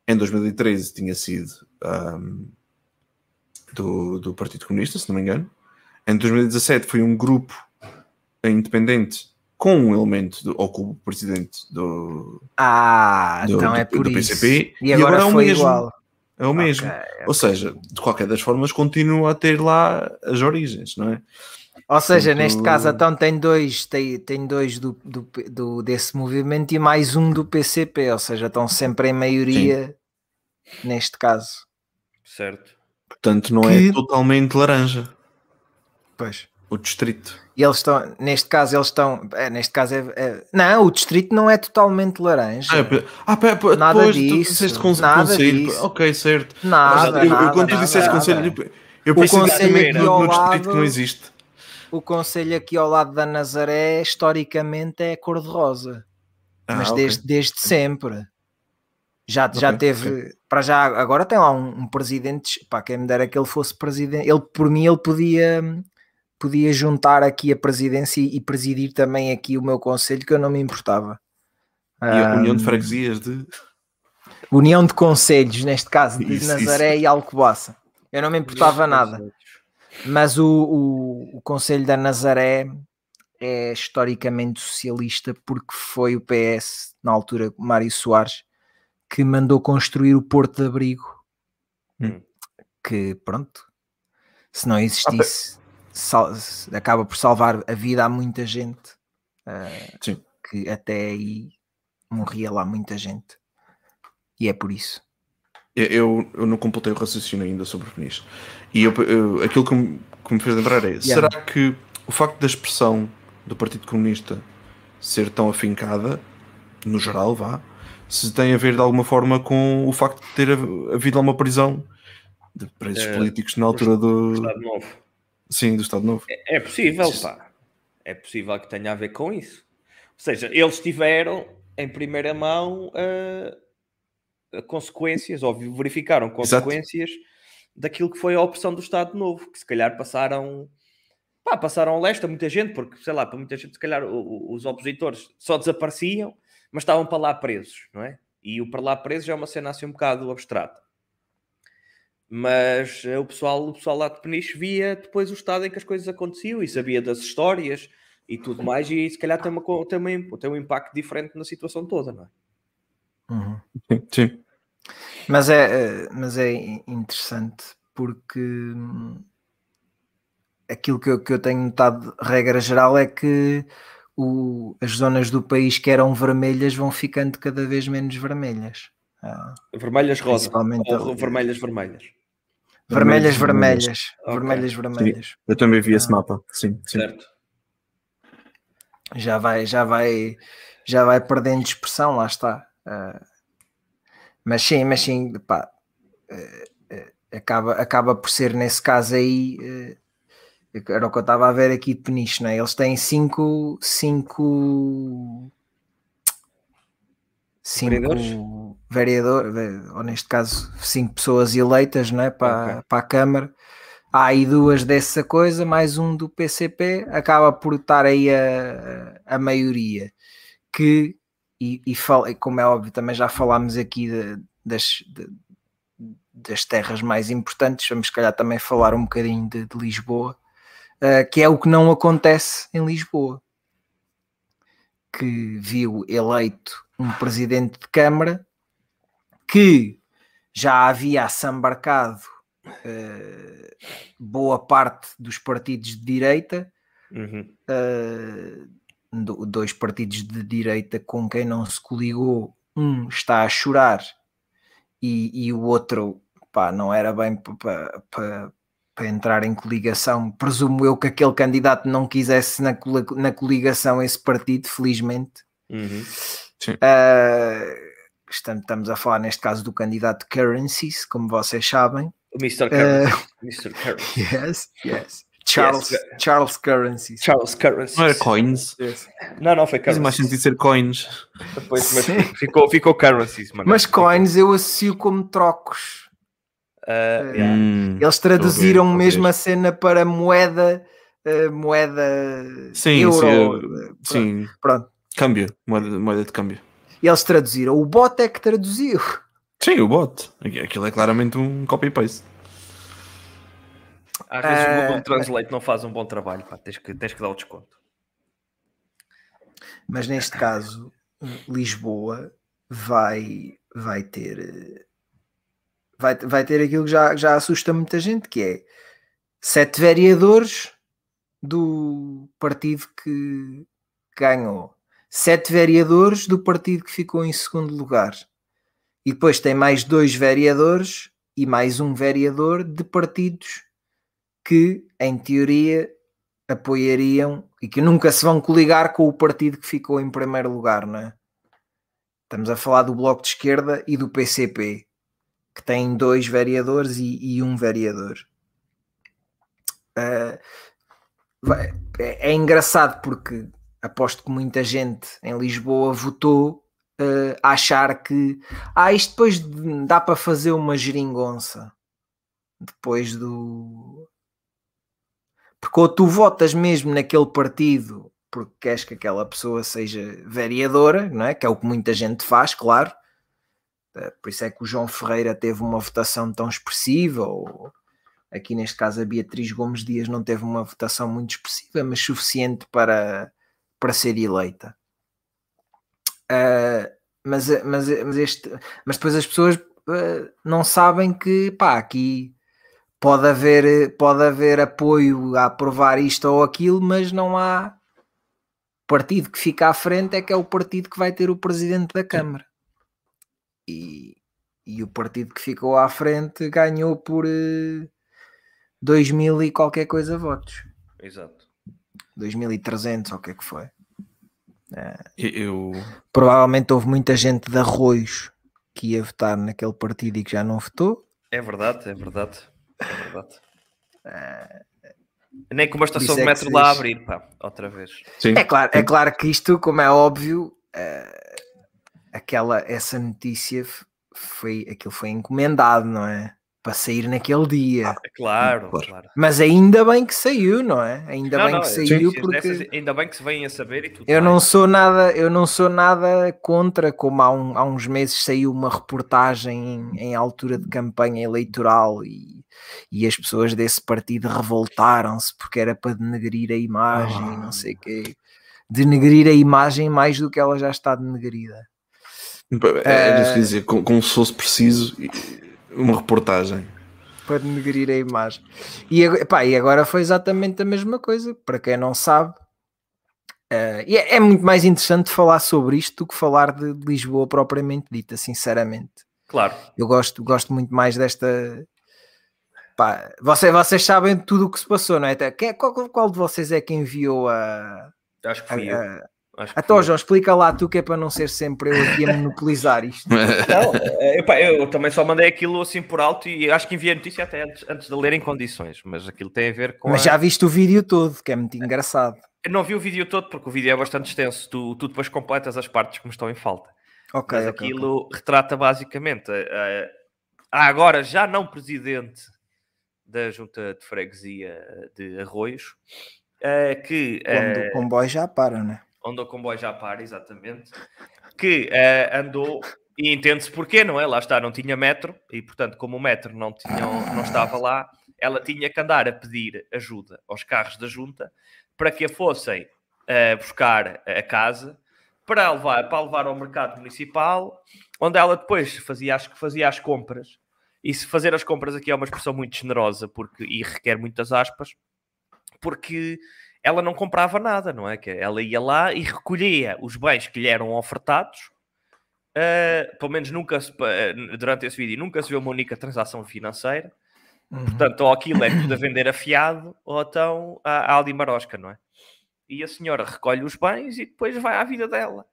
em 2013 tinha sido um, do, do Partido Comunista, se não me engano. Em 2017 foi um grupo independente com um elemento do, ou com o presidente do. Ah, do, então é por do PCP. E agora, e agora é o mesmo. Igual. É o mesmo. Okay, okay. Ou seja, de qualquer das formas, continua a ter lá as origens, não é? Ou seja, Portanto... neste caso, então tem dois, tem, tem dois do, do, do, desse movimento e mais um do PCP, ou seja, estão sempre em maioria Sim. neste caso. Certo. Portanto, não é que... é totalmente laranja. Pois. O distrito. E eles estão, neste caso, eles estão. É, neste caso é, é, Não, o distrito não é totalmente laranja. Ah, pá, pá, nada depois, disso. Tu nada conselho. Disso. Ok, certo. Nada. eu, nada, quando tu disseste conselho, eu pensei o conselho aqui no, no lado, que não existe. O conselho aqui ao lado da Nazaré, historicamente, é cor-de-rosa. Ah, mas okay. desde, desde sempre. Já, okay, já teve, okay. para já, agora tem lá um, um presidente, pá, quem me dera que ele fosse presidente, ele por mim ele podia podia juntar aqui a presidência e presidir também aqui o meu conselho, que eu não me importava. E a União de Freguesias de. União de Conselhos, neste caso, de isso, Nazaré isso. e Alcobaça. Eu não me importava nada. Mas o, o, o Conselho da Nazaré é historicamente socialista porque foi o PS, na altura, Mário Soares, que mandou construir o Porto de Abrigo. Hum. Que, pronto, se não existisse, sal, acaba por salvar a vida a muita gente. Uh, que até aí morria lá muita gente. E é por isso. Eu, eu não completei o raciocínio ainda sobre o Peniche. E eu, eu, aquilo que me, que me fez lembrar é: yeah. será que o facto da expressão do Partido Comunista ser tão afincada, no geral, vá, se tem a ver de alguma forma com o facto de ter havido uma prisão de presos é, políticos na altura do, do Estado Novo? Sim, do Estado Novo. É, é possível, pá. É possível que tenha a ver com isso. Ou seja, eles tiveram em primeira mão uh, consequências, ou verificaram consequências Exato. daquilo que foi a opção do Estado Novo, que se calhar passaram pá, passaram leste a muita gente, porque sei lá, para muita gente, se calhar os opositores só desapareciam, mas estavam para lá presos, não é? E o para lá presos é uma cena assim um bocado abstrata. Mas eh, o pessoal, o pessoal lá de Peniche via depois o estado em que as coisas aconteciam e sabia das histórias e tudo mais, e se calhar tem, uma, tem, uma, tem um impacto diferente na situação toda, não é? Uhum. Sim, sim. Mas é, eh, mas é interessante porque hum, aquilo que eu, que eu tenho notado, regra geral, é que o, as zonas do país que eram vermelhas vão ficando cada vez menos vermelhas. Ah, vermelhas rosa ou vermelhas vermelhas? Vermelhas vermelhas. Vermelhas vermelhas. eu também vi esse ah. mapa, sim, sim. Certo. Já vai, já vai, já vai perdendo expressão, lá está. Uh, mas sim, mas sim, pá, uh, uh, acaba, acaba por ser nesse caso aí era o que eu estava a ver aqui de Peniche, né? eles têm cinco, cinco, cinco vereadores, vereador, ou neste caso cinco pessoas eleitas né? para, okay. para a Câmara. Há aí duas dessa coisa, mais um do PCP, acaba por estar aí a, a maioria. Que, e, e fal, como é óbvio, também já falámos aqui de, das, de, das terras mais importantes, vamos se calhar também falar um bocadinho de, de Lisboa uh, que é o que não acontece em Lisboa, que viu eleito um presidente de Câmara que já havia assambarcado uh, boa parte dos partidos de direita, uhum. uh, dois partidos de direita com quem não se coligou, um está a chorar e, e o outro pá, não era bem para para entrar em coligação. Presumo eu que aquele candidato não quisesse na, na coligação esse partido, felizmente. Uhum. Uh, estamos, estamos a falar neste caso do candidato Currencies, como vocês sabem. O Mr. Currency. Uh, Mr. Currency. Yes, yes. Charles, yes. Charles Currencies. Charles Currencies. Não era coins? Yes. Não, não, foi currencies. Faz mais sentido ser coins. Depois, mas ficou, ficou currencies, mano. Mas coins eu associo como trocos. Uh, yeah. hum, Eles traduziram mesmo a cena para moeda, uh, moeda sim, euro. Sim, sim. Pronto. Câmbio, moeda, moeda de câmbio. E eles traduziram. O bot é que traduziu. Sim, o bot. Aquilo é claramente um copy-paste. Às vezes uh, o Google Translate não faz um bom trabalho, pá. Tens, que, tens que dar o desconto. Mas neste caso, Lisboa vai, vai ter vai, vai ter aquilo que já, já assusta muita gente, que é sete vereadores do partido que ganhou, sete vereadores do partido que ficou em segundo lugar, e depois tem mais dois vereadores e mais um vereador de partidos que, em teoria, apoiariam e que nunca se vão coligar com o partido que ficou em primeiro lugar, não é? Estamos a falar do Bloco de Esquerda e do PCP que tem dois vereadores e, e um vereador. Uh, é, é, engraçado porque aposto que muita gente em Lisboa votou uh, a achar que ah, isto depois dá para fazer uma geringonça depois do porque ou tu votas mesmo naquele partido porque queres que aquela pessoa seja vereadora, não é? que é o que muita gente faz, claro, eh, por isso é que o João Ferreira teve uma votação tão expressiva, ou, aqui neste caso a Beatriz Gomes Dias não teve uma votação muito expressiva, mas suficiente para, para ser eleita. Uh, mas, mas, mas, este, mas depois as pessoas uh, não sabem que pá, aqui pode haver, pode haver apoio a aprovar isto ou aquilo, mas não há partido que fica à frente é que é o partido que vai ter o presidente da Câmara. E, e o partido que ficou à frente ganhou por uh, 2 mil e qualquer coisa votos. Exato. 2.300 ou o que é que foi. É, eu... Provavelmente houve muita gente de arroios que ia votar naquele partido e que já não votou. É verdade, é verdade. É verdade. É... Nem com uma estação de é metro lá a abrir, pá, outra vez. Sim. É, claro, é claro que isto, como é óbvio, uh, aquela, essa notícia foi, aquilo foi encomendado, não é? Para sair naquele dia. Ah, claro, claro, Mas ainda bem que saiu, não é? Ainda não, bem não, que saiu sim, porque dessas, ainda bem que se vêm a saber e tudo. Eu não sou nada, eu não sou nada contra como há, um, há uns meses saiu uma reportagem em, em altura de campanha eleitoral e, e as pessoas desse partido revoltaram-se porque era para denegrir a imagem oh. e não sei o quê. Denegrir a imagem mais do que ela já está denegrida. É, é, dizer, como, como se fosse preciso uma reportagem. Para denegrir a imagem. E, pá, e agora foi exatamente a mesma coisa. Para quem não sabe, uh, e é, é, muito mais interessante falar sobre isto do que falar de, de Lisboa propriamente dita, sinceramente. Claro. Eu gosto, gosto muito mais desta. Pá, vocês, vocês sabem tudo o que se passou, não é? Quem, qual, qual de vocês é que enviou a. Acho que fui a, eu. Então, João, explica lá tu que é para não ser sempre eu aqui a monopolizar isto. Não, é, eu também só mandei aquilo assim por alto e acho que enviei a notícia até antes, antes de ler em condições, mas aquilo tem a ver com. Mas a... já viste o vídeo todo, que é muito engraçado. Eu não vi o vídeo todo porque o vídeo é bastante extenso, tu, tu depois completas as partes que me estão em falta. Ok. Mas okay, aquilo okay. retrata basicamente a, a, agora já não presidente da junta de freguesia de Arroios, que. Quando o comboio já para, né? Onde o comboio já para, exatamente, que uh, andou, e entende-se porquê, não é? Lá está, não tinha metro, e portanto, como o metro não, tinha, não estava lá, ela tinha que andar a pedir ajuda aos carros da junta para que a fossem uh, buscar a casa, para levar, para levar ao mercado municipal, onde ela depois fazia as, fazia as compras. E se fazer as compras aqui é uma expressão muito generosa porque, e requer muitas aspas, porque ela não comprava nada, não é? Que ela ia lá e recolhia os bens que lhe eram ofertados. Uh, pelo menos nunca se, uh, durante esse vídeo nunca se viu uma única transação financeira. Uhum. Portanto, ou aquilo é tudo a vender afiado, ou então a Aldi Marosca, não é? E a senhora recolhe os bens e depois vai à vida dela.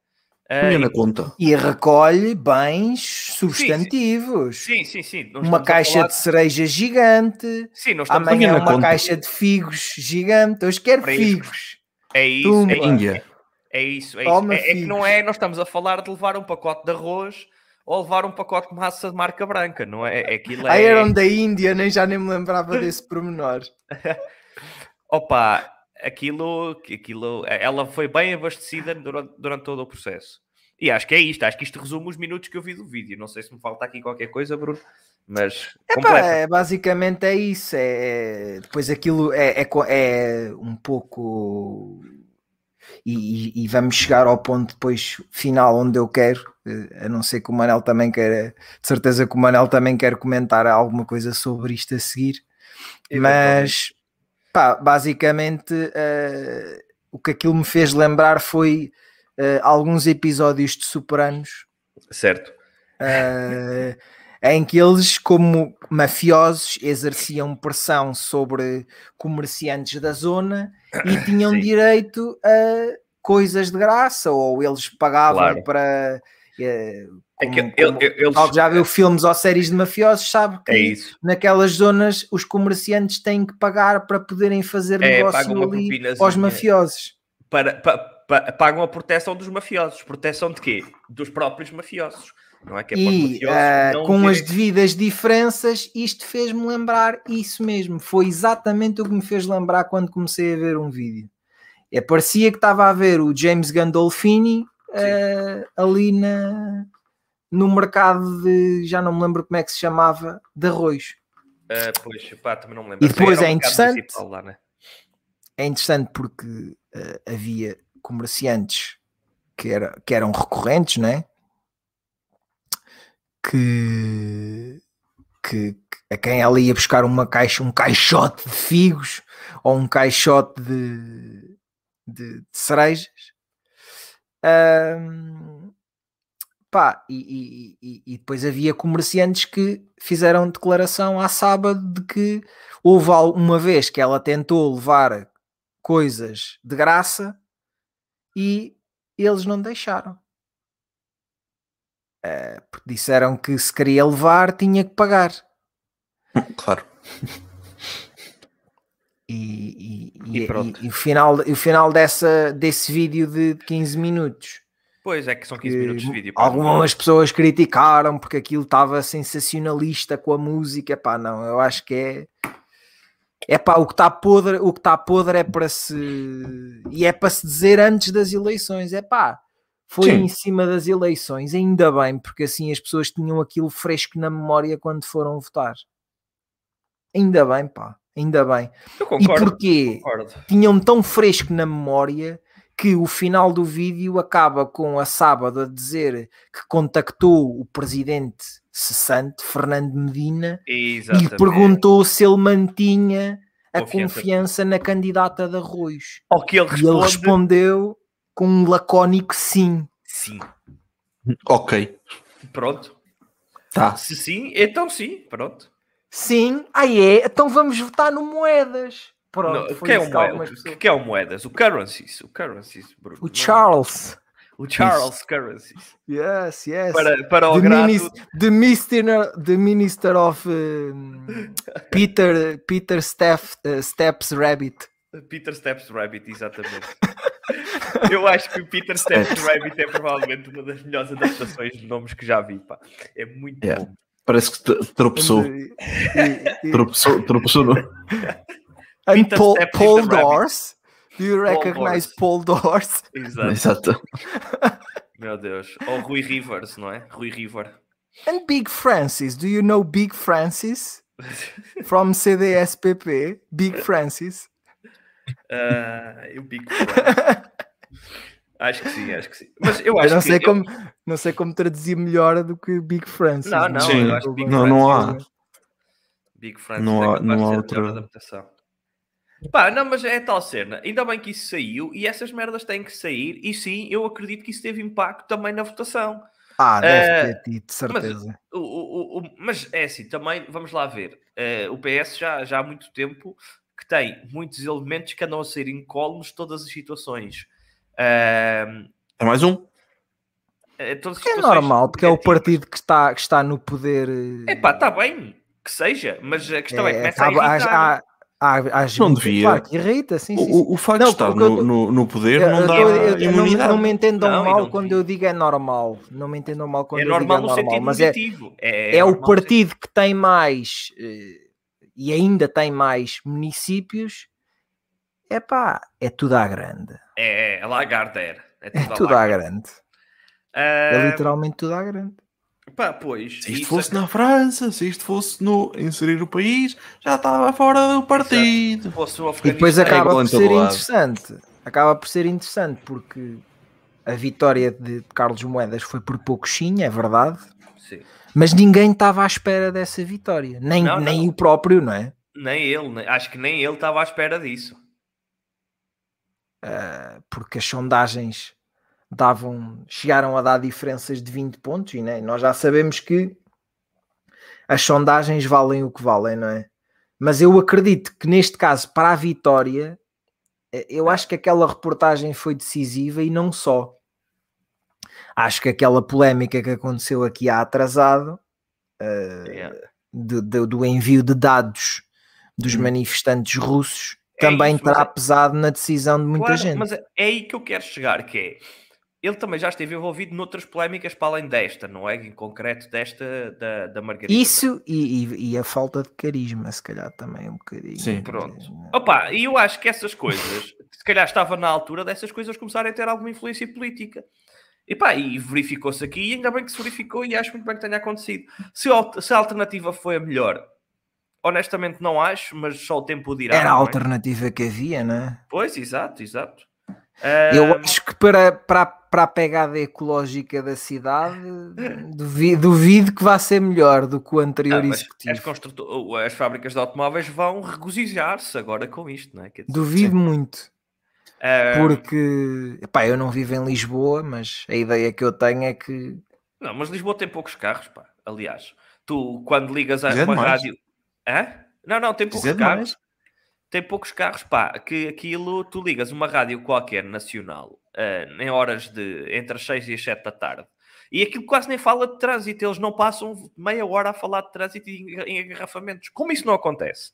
Uh, na conta. E recolhe bens substantivos. Sim, sim, sim. sim. Uma caixa de cereja gigante. Sim, nós estamos Amanhã uma conta. caixa de figos gigante. Hoje quero Para figos. É isso. É, Índia. É isso. É, isso. É, é, que não é, nós estamos a falar de levar um pacote de arroz ou levar um pacote de massa de marca branca, não é? é aquilo é... eram da Índia, nem já nem me lembrava desse pormenor. Opa, aquilo, aquilo, ela foi bem abastecida durante, durante todo o processo. E acho que é isto, acho que isto resume os minutos que eu vi do vídeo. Não sei se me falta aqui qualquer coisa, Bruno, mas. Epá, é, basicamente é isso. É, depois aquilo é, é, é um pouco. E, e, vamos chegar ao ponto depois final onde eu quero, eh, a não ser que o Manel também quer, de certeza que o Manel também quer comentar alguma coisa sobre isto a seguir, mas Pá, basicamente uh, o que aquilo me fez lembrar foi uh, alguns episódios de Sopranos. Certo. Uh, em que eles, como mafiosos, exerciam pressão sobre comerciantes da zona e tinham Sim. direito a coisas de graça, ou eles pagavam claro. para é que como, eles... já viu filmes ou séries de mafiosos, sabe que é naquelas zonas os comerciantes têm que pagar para poderem fazer é, negócio ali aos mafiosos. Para, para, para, pagam a proteção dos mafiosos. Proteção de quê? Dos próprios mafiosos. Não é que é e uh, com as devidas diferenças, isto fez-me lembrar isso mesmo. Foi exatamente o que me fez lembrar quando comecei a ver um vídeo. É, parecia que estava a ver o James Gandolfini uh, ali na, no mercado de, já não me lembro como é que se chamava, de arroz. Uh, pois, pá, também não me lembro. E depois é interessante. Lá, né? É interessante porque uh, havia comerciantes que, era, que eram recorrentes, né? Que, que, a quem ela ia buscar uma caixa, um caixote de figos ou um caixote de, de, de cerejas. Um, pá, e, e, e, depois havia comerciantes que fizeram declaração à sábado de que houve uma vez que ela tentou levar coisas de graça e eles não deixaram. Uh, porque disseram que se queria levar tinha que pagar. Claro. E, e, e, e, o final, o final dessa, desse vídeo de 15 minutos. Pois é que são 15 minutos de vídeo. Algumas pessoas criticaram porque aquilo estava sensacionalista com a música. Pá, não, eu acho que é. É pá, o que está podre, o que está podre é para se. E é para se dizer antes das eleições. É pá, foi Sim. em cima das eleições, ainda bem, porque assim as pessoas tinham aquilo fresco na memória quando foram votar. Ainda bem, pá, ainda bem. Eu concordo, e porquê? Concordo. Tinham tão fresco na memória que o final do vídeo acaba com a sábado a dizer que contactou o presidente cessante, Fernando Medina, Exatamente. e perguntou se ele mantinha a confiança, confiança na candidata de Arroios. Ao que ele, responde... e ele respondeu com um lacónico sim. Sim. Ok. Pronto. Tá. Se sim, então sim, pronto. Sim, aí é, então vamos votar no moedas. Pronto, não, que, é o moedas? Que, que é o moedas? O currencies. O currencies, Bruno. O Charles. O Charles Isso. Currencies. Yes, yes. Para, para o the, minis, the, minister, the Minister of uh, Peter, Peter Steff, uh, Steps Rabbit. Peter Steps Rabbit, exatamente. Eu acho que o Peter Steps Rabbit é provavelmente uma das melhores adaptações de nomes que já vi. Pá. É muito yeah. bom. Parece que tropeçou. tropeçou, tropeçou no... And Paul, Paul Dors. Do you recognize Paul Dors? Exato. Exato. Meu Deus. Ou Rui Rivers, não é? Rui River. And Big Francis. Do you know Big Francis? From CDSPP. Big Francis. Uh, o Big Francis. Acho que sim, acho que sim. Mas eu acho eu não que sei como não sei como traduzir melhor do que Big Francis. Não, não, sim. eu acho que Big não, não há. Big Francis não é há, não há outra adaptação. Pá, não, mas é tal cena. Ainda bem que isso saiu e essas merdas têm que sair. E sim, eu acredito que isso teve impacto também na votação. Ah, deve uh, ter tido, certeza. Mas, o, o, o, mas é assim, também vamos lá ver. Uh, o PS já, já há muito tempo que tem muitos elementos que andam a ser incólumes todas as situações. Uh, é mais um? É, é normal, porque é o partido que está, que está no poder. É pá, está bem que seja, mas a questão é, é que começa a irritar. Há, há, há não devia. Claro, irrita, sim, sim, sim. O, o facto não, de estar no, no, no, poder eu, não dá eu, eu, imunidade. Não, não me entendam não, mal quando eu digo é normal. Não me entendam mal quando é eu normal digo é normal. Mas é, é, é o partido que tem mais eh, e ainda tem mais municípios. É pá, é tudo à grande. É, é Lagardère. É tudo, é tudo à grande. Uh... É literalmente tudo à grande. Pá, pois. Se isto fosse é... na França, se isto fosse no inserir o país, já estava fora do partido. E depois acaba por ser interessante. Acaba por ser interessante porque a vitória de Carlos Moedas foi por pouquinho, é verdade. Sim. Mas ninguém estava à espera dessa vitória. Nem, não, nem não. o próprio, não é? Nem ele. Acho que nem ele estava à espera disso. Uh, porque as sondagens davam, chegaram a dar diferenças de 20 pontos e né, nós já sabemos que as sondagens valem o que valem, não é? Mas eu acredito que neste caso, para a vitória, eh, eu acho que aquela reportagem foi decisiva e não só. Acho que aquela polémica que aconteceu aqui há atrasado uh, yeah. do, do, do, envio de dados dos hum. manifestantes russos também isso, terá é... pesado na decisão de muita claro, gente. Mas é aí que eu quero chegar, que é ele também já esteve envolvido noutras polémicas para além desta, não é? Em concreto desta da, da Margarida. Isso e, e, e, a falta de carisma, se calhar também um bocadinho. Sim, pronto. Opa, e eu acho que essas coisas, se calhar estava na altura dessas coisas começarem a ter alguma influência política. E pá, e verificou-se aqui, e ainda bem que se verificou, e acho muito bem que tenha acontecido. Se se a alternativa foi a melhor, honestamente não acho, mas só o tempo dirá. Era a não é? alternativa que havia, não é? Pois, exato, exato. Eu Ah, acho que para, para, para a pegada ecológica da cidade, duvido, duvido que vá ser melhor do que o anterior ah, mas executivo. as, construto- as fábricas de automóveis vão regozijar-se agora com isto, não é? Dizer, Duvido muito. ah, Porque, epá, eu não vivo em Lisboa, mas a ideia que eu tenho é que Não, mas Lisboa tem poucos carros, pá. Aliás, tu quando ligas a uma rádio. Hã? Não, não, tem poucos Dizer carros. mais. Tem poucos carros, pá. Que aquilo, tu ligas uma rádio qualquer nacional ah, em horas de entre as 6 e as 7 da tarde. E aquilo quase nem fala de trânsito, eles não passam meia hora a falar de trânsito e em engarrafamentos. Como isso não acontece?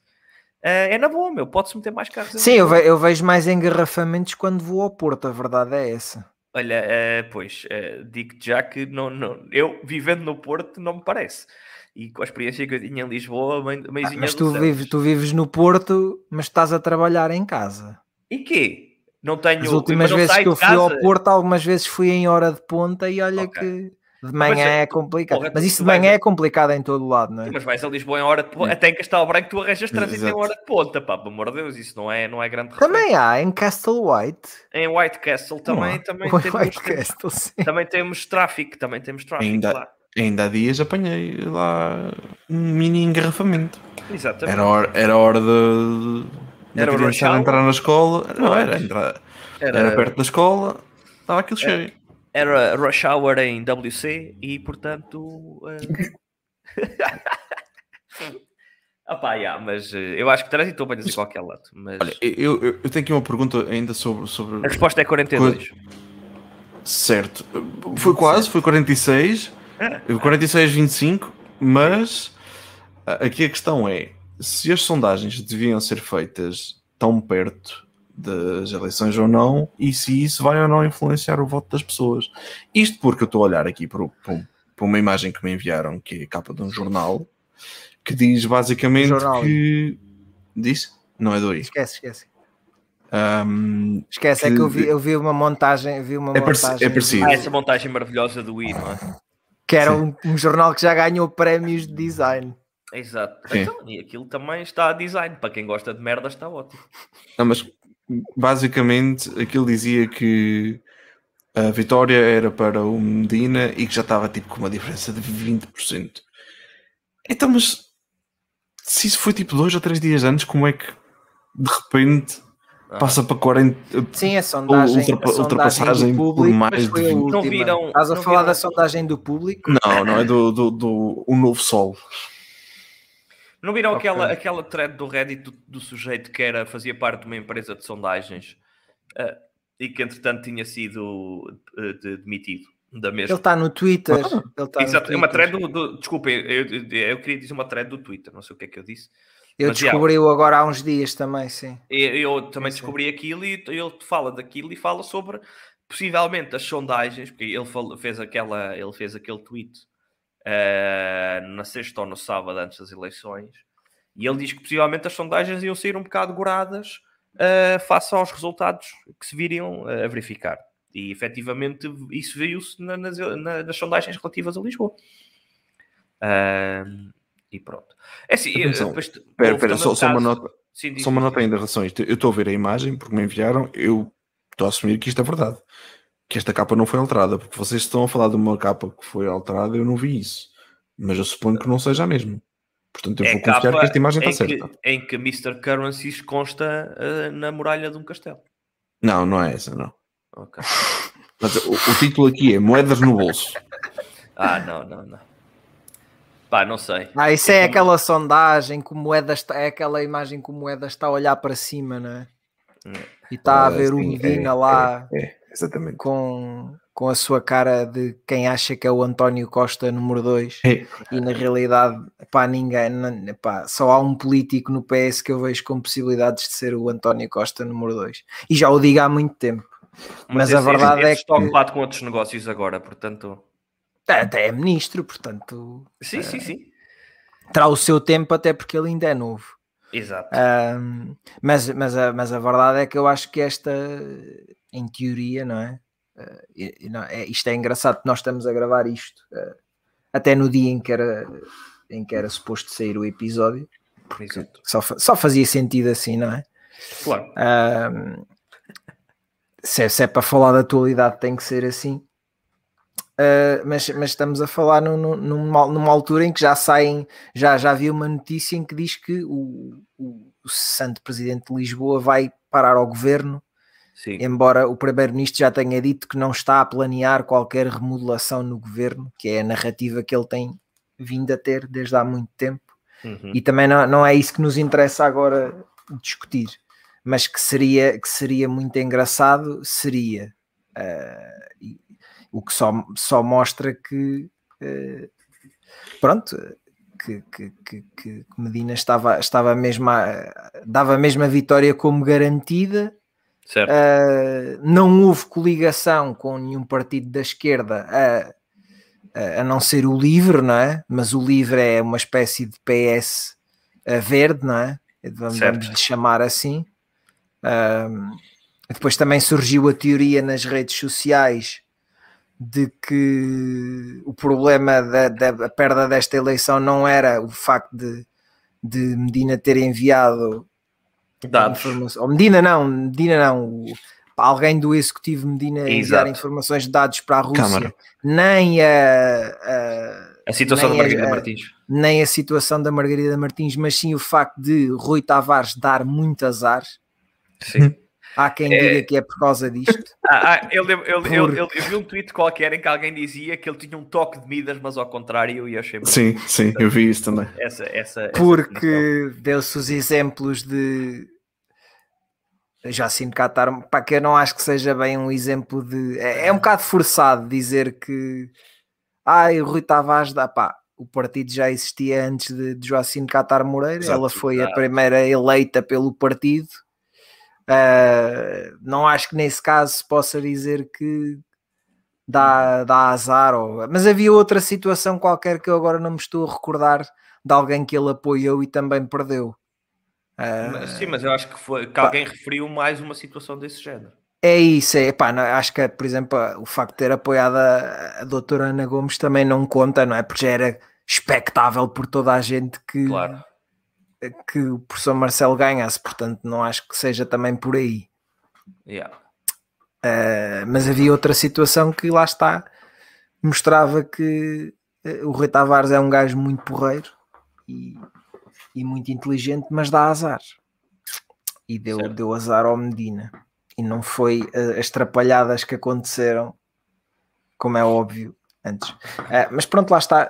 Ah, é na boa, meu, pode-se meter mais carros. Sim, eu, ve- eu vejo mais engarrafamentos quando vou ao Porto, a verdade é essa. Olha, eh, pois, eh, digo-te já que não, não, eu, vivendo no Porto, não me parece. E com a experiência que eu tinha em Lisboa, Ah, mas tu vives, tu vives no Porto, mas estás a trabalhar em casa. E quê? Não tenho... As mas últimas vezes que eu fui ao. Porto, algumas vezes fui em hora de ponta e olha Ok. que de manhã Mas, eh, é complicado. porra, mas isso de manhã vais é complicado em todo lado, não é? Mas vais a Lisboa em hora de ponta. Até em Castelo Branco tu arranjas trânsito em hora de ponta, pá, pelo amor de Deus, isso não é, não é grande Também há em Castle White. Em White Castle também, também, White temos, Castle, sim. também temos tráfico, também temos tráfico Ainda- lá. Ainda há dias apanhei lá um mini engarrafamento. Exatamente. Era hora, era hora de, de Era a o rush criançada hour? entrar na escola. Não, era, entrar- Era, era perto da escola, estava aquilo cheio. era rush hour em WC e portanto. Ah pá, yeah, mas eh, eu acho que trânsito apanhas em qualquer lado. Mas Olha, eu, eu, eu tenho aqui uma pergunta ainda sobre. sobre a resposta é 42. Certo. Foi quase, foi 46. É. 46, 25. Mas aqui a questão é: se as sondagens deviam ser feitas tão perto das eleições ou não, e se isso vai ou não influenciar o voto das pessoas. Isto porque eu estou a olhar aqui para, o- para um- para uma imagem que me enviaram, que é a capa de um jornal, que diz basicamente Jornal. que. Diz? Não é dois. Esquece, esquece. Ahm, Esquece, é Que- que eu vi, eu vi uma montagem, vi uma É pareci- montagem é parecido. Ah, essa montagem maravilhosa do I, não é? Que era um, um jornal que já ganhou prémios de design. Exato. Sim. Então, e aquilo também está a design. Para quem gosta de merda, está ótimo. Não, mas basicamente aquilo dizia que a vitória era para o Medina e que já estava tipo com uma diferença de 20%. Então, mas se isso foi tipo dois ou três dias antes, como é que de repente. Passa para 40? Sim, a sondagem, Ultrapa- a sondagem ultrapassagem por público, mais mas de foi a 20. última. Não viram- Estás a não falar viram- da sondagem do público? Não, não é do, do, do o novo sol. Não viram Ok. aquela, aquela thread do Reddit do, do sujeito que era, fazia parte de uma empresa de sondagens ah, e que entretanto tinha sido eh, de- demitido da Ele mesma? está no Twitter. Ele tá no Exato, é uma Twitter. thread do, do desculpem, eu, eu, eu queria dizer uma thread do Twitter, não sei o que é que eu disse. Eu Mas, já. descobri-o agora há uns dias também, sim. Eu, eu também Sim, sim. descobri aquilo e ele fala daquilo e fala sobre possivelmente as sondagens, porque ele fez aquela, ele fez aquele tweet eh, na sexta ou no sábado antes das eleições, e ele diz que possivelmente as sondagens iam sair um bocado goradas eh, face aos resultados que se viriam eh, a verificar. E efetivamente isso viu-se na- nas, na- nas sondagens relativas a Lisboa. Ahm, e pronto. É assim, Atenção. depois- espera, também só, só uma nota. Sim, Só uma nota ainda em relação a isto. Eu estou a ver a imagem porque me enviaram. Eu estou a assumir que isto é verdade. Que esta capa não foi alterada. Porque vocês estão a falar de uma capa que foi alterada. Eu não vi isso. Mas eu suponho que não seja a mesma. Portanto, eu É vou confiar que esta imagem está certa. que, em que Mr. Currencies consta eh, na muralha de um castelo. Não, não é essa, não. Ok. Mas o, o título aqui é Moedas no Bolso. Ah, não, não, não. Pá, não sei. Ah, isso é aquela sondagem que o moeda está, é aquela imagem que o moeda está a olhar para cima, não é? Hum. E está a Ah, ver o sim, Medina é, lá É, é, exatamente. com, com a sua cara de quem acha que é o António Costa número 2 É. e na realidade pá, ninguém, pá, só há um político no PS que eu vejo com possibilidades de ser o António Costa número 2 e já o digo há muito tempo. Mas a esse- verdade esse é está que- ocupado com outros negócios agora, portanto. Até é ministro, portanto Sim, sim, sim. terá o seu tempo até porque ele ainda é novo. Exato. Ahm, mas, mas, a, mas a verdade é que eu acho que esta, em teoria, não é? E não- é- isto é engraçado nós estamos a gravar isto ah, até no dia em que era, em que era suposto sair o episódio. porque só, só fazia sentido assim, não é? Claro. Um, se, é, se é para falar da atualidade, tem que ser assim. Uh, mas, mas, estamos a falar numa, numa, altura em que já saem, já, já havia uma notícia em que diz que o, o, o santo presidente de Lisboa vai parar ao governo, Sim. embora o primeiro-ministro já tenha dito que não está a planear qualquer remodelação no governo, que é a narrativa que ele tem vindo a ter desde há muito tempo. Uhum. E também não, não é isso que nos interessa agora discutir, mas que seria, que seria muito engraçado, seria. Uh, o que só, só mostra que uh, pronto, que, que, que, que, Medina estava, estava mesmo a, dava a mesma vitória como garantida. Uh, não houve coligação com nenhum partido da esquerda a, a não ser o Livre, não é? Mas o Livre é uma espécie de PS verde, não é? Vamos, vamos lhe chamar assim. Uh, depois também surgiu a teoria nas redes sociais de que o problema da, da perda desta eleição não era o facto de, de Medina ter enviado dados. Ou Medina não, Medina não, alguém do executivo Medina Exato. enviar informações de dados para a Rússia, Câmara. nem a, a, a situação da Margarida a, Martins. Nem a situação da Margarida Martins, mas sim o facto de Rui Tavares dar muito azar. Sim. Há quem é... diga que é por causa disto. Ah, ah, eu, eu, eu, eu, eu, vi um tweet qualquer em que alguém dizia que ele tinha um toque de Midas, mas ao contrário, e achei muito Sim, sim, eu vi isso também. Essa, essa, Porque deu-se os exemplos de Jacine Catar, para que eu não acho que seja bem um exemplo de. É, é um bocado forçado dizer que. Ai, o Rui Tavares dá pá. O partido já existia antes de, de Joacine Catar Moreira, Exato, ela foi a primeira eleita pelo partido Uh, não acho que nesse caso se possa dizer que dá, dá azar, ou... mas havia outra situação qualquer que eu agora não me estou a recordar de alguém que ele apoiou e também perdeu. Uh, Sim, mas eu acho que, foi, que alguém referiu mais uma situação desse género. É isso, é, pá, não, acho que, por exemplo, o facto de ter apoiado a, a doutora Ana Gomes também não conta, não é? Porque já era expectável por toda a gente que, claro que o professor Marcelo ganhasse, portanto não acho que seja também por aí. Yeah. Uh, mas havia outra situação que lá está, mostrava que uh, o Rui Tavares é um gajo muito porreiro e, e muito inteligente, mas dá azar. E deu, deu azar ao Medina. E não foi uh, as trapalhadas que aconteceram, como é óbvio, antes. mas pronto, lá está.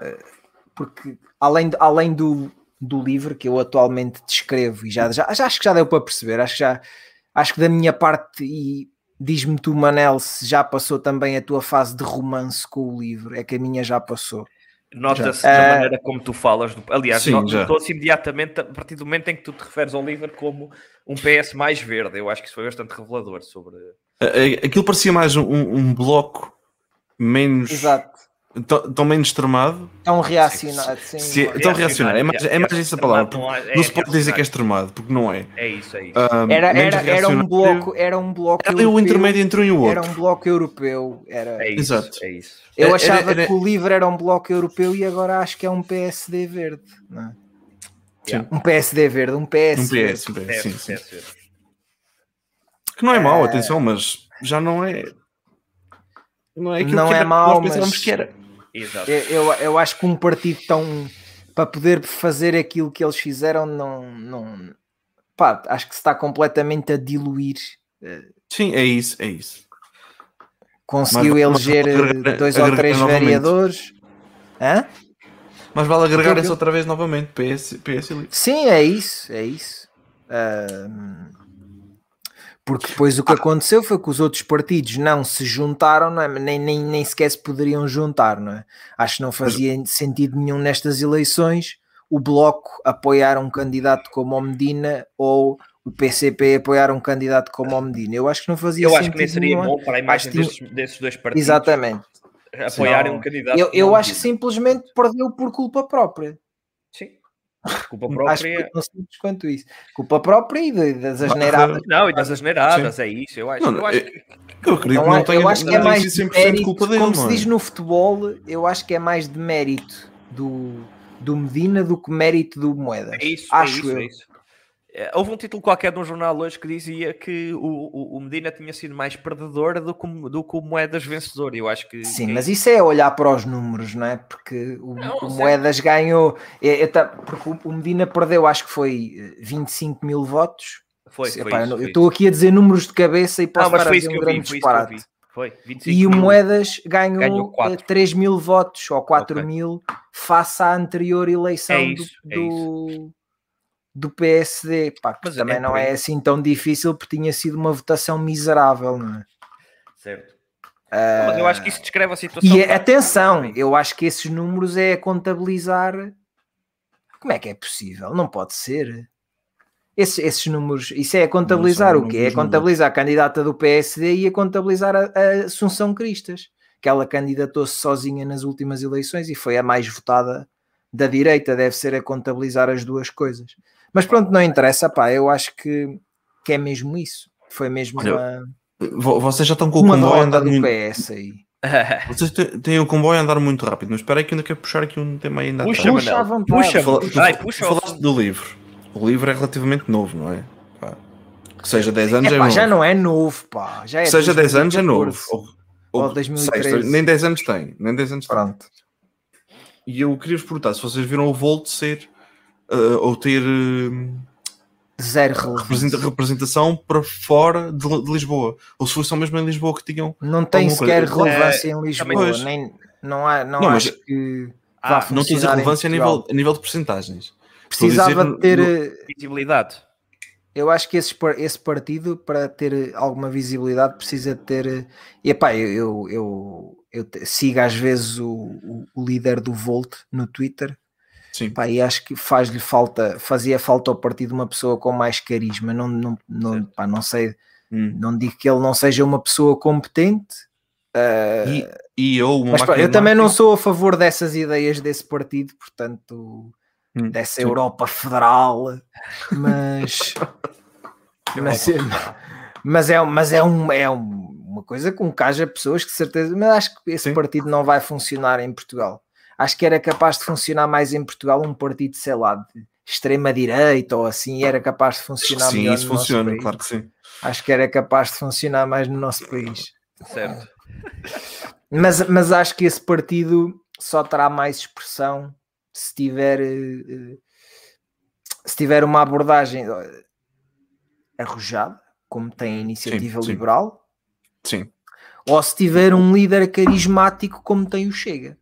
Porque além, além do, do livro que eu atualmente descrevo e já, já, já acho que já deu para perceber, acho que já acho que da minha parte e diz-me tu Manel se já passou também a tua fase de romance com o livro, é que a minha já passou. Nota-se da uh, maneira como tu falas, do, aliás, notou-se imediatamente a partir do momento em que tu te referes ao livro como um PS mais verde, eu acho que isso foi bastante revelador sobre... Aquilo parecia mais um, um bloco menos... Exato Tão, menos extremado. Tão reacionado. Sim, se, é, tão reacionário. É mais, é mais essa palavra. Não, é, não se pode dizer que é extremado, porque não é. É isso, é isso. Um, era, era, era um bloco. Era um bloco. Era europeu, o intermédio entre um e o outro. Era um bloco europeu. Era... É isso, Exato. É isso. Eu achava era, era... que o livro era um bloco europeu e agora acho que é um PSD verde. Não é? Yeah. Um PSD verde, um PS. Um PS, um PS, sim, sim. Que não é mau, atenção, mas já não é. Não é aquilo não que é mau, mas... que era. Exato. Eu, eu acho que um partido tão para poder fazer aquilo que eles fizeram, não, não pá, acho que se está completamente a diluir. Eh, Sim, é isso, é isso. Conseguiu mas, eleger mas dois ou três novamente. vereadores. Hã? Mas vale agregar-se outra vez novamente PS, PS Sim, é isso, é isso. Uh, porque depois o que aconteceu foi que os outros partidos não se juntaram, é? nem, nem, nem sequer se poderiam juntar, não é? Acho que não fazia Mas... sentido nenhum nestas eleições o Bloco apoiar um candidato como o Medina ou o PCP apoiar um candidato como o Medina. Eu acho que não fazia eu sentido. Eu acho que nem seria nenhum. bom para a imagem desses, desses, dois partidos. Exatamente. Apoiarem um candidato. Eu, eu acho que simplesmente perdeu por culpa própria. Culpa própria. Acho que tão simples quanto isso. Culpa própria e das asneiradas. Não, e das asneiradas, é isso. Eu acho, não, eu acho que. Eu acredito não, não eu acho que é mais de mérito, culpa dele, como se diz no futebol, eu acho que é mais de mérito do, do Medina do que mérito do Moedas. É isso, acho é isso, eu. é isso. É, Houve um título qualquer de um jornal hoje que dizia que o, o, Medina tinha sido mais perdedor do que, o- do que o Moedas vencedor. Eu acho que. Sim, que- mas isso é olhar para os números, não é? Porque o, Não, o certo. Moedas ganhou, é, é, porque o- Medina perdeu, acho que foi eh, 25 mil votos. Foi, Epá, foi eu isso, eu estou aqui a dizer números de cabeça e posso Não, mas estar a foi dizer isso que um eu grande disparate. Foi, 25 E o. Moedas ganhou, Ganhou quatro. 3 mil votos ou 4 Ok. mil face à anterior eleição É do- isso, é do, do PSD. Pá, que Mas é também não por é assim tão difícil porque tinha sido uma votação miserável, não é? Certo. Não, mas eu acho que isso descreve a situação. E atenção, eu acho que esses números é a contabilizar. Como é que é possível? Não pode ser. Esses, esses números, isso é a contabilizar Não o quê? É números, contabilizar a candidata do PSD e a contabilizar a, a Assunção Cristas, que ela candidatou-se sozinha nas últimas eleições e foi a mais votada da direita, deve ser a contabilizar as duas coisas. Mas pronto, não interessa, pá, eu acho que, que é mesmo isso. Foi mesmo Olha, uma, Vo- Vocês já estão com o uma comboio a derrota andar do muito. PS aí. Vocês têm o comboio a andar muito rápido, mas espera aí que eu ainda quero puxar aqui um tema ainda Puxa, atrás. Puxa à vontade. Puxa, Fala- puxa. Ai, puxa falaste do livro. O livro é relativamente novo, não é? Pá. Que seja 10 anos É é, pá, novo. já não é novo, pá. Já é Que seja 10 anos é novo. 2014. Ou, Ou ou 2013. seis, nem 10 anos tem. Nem 10 anos tem. Pronto. E eu queria vos perguntar se vocês viram o Volt ser eh, ou ter eh, Zero representação para fora de, de Lisboa. Ou se foi só mesmo em Lisboa que tinham. Não tem sequer coisa. relevância em também- Lisboa. Nem, não há, não, Não, mas- acho que Ah, Não estou a dizer funcionar em relevância a nível, a nível de porcentagens. Precisava de ter. no- eh, Visibilidade. Eu acho que esse, esse partido, para ter alguma visibilidade, precisa de ter. E epá, eu, eu, eu, eu sigo às vezes o, o, o líder do Volt no Twitter. Sim. Pá, e acho que faz-lhe falta, fazia falta ao partido uma pessoa com mais carisma. Não, não, não, pá, não sei, Hum. não digo que ele não seja uma pessoa competente, E, e eu, mas pá, eu também não sou a favor dessas ideias desse partido, portanto, Hum, dessa. Europa federal, mas mas, mas é, mas é, um, é um- uma coisa com que haja pessoas que certeza, mas acho que esse Sim. partido não vai funcionar em Portugal. Acho que era capaz de funcionar mais em Portugal um partido, sei lá, de extrema direita ou assim, e era capaz de funcionar Sim, melhor isso no nosso funciona, país. claro que sim. Acho que era capaz de funcionar mais no nosso país. Certo. Mas, mas acho que esse partido só terá mais expressão se tiver, eh, eh, se tiver uma abordagem eh, arrojada, como tem a iniciativa Sim, sim. liberal, Sim. ou se tiver um líder carismático como tem o Chega.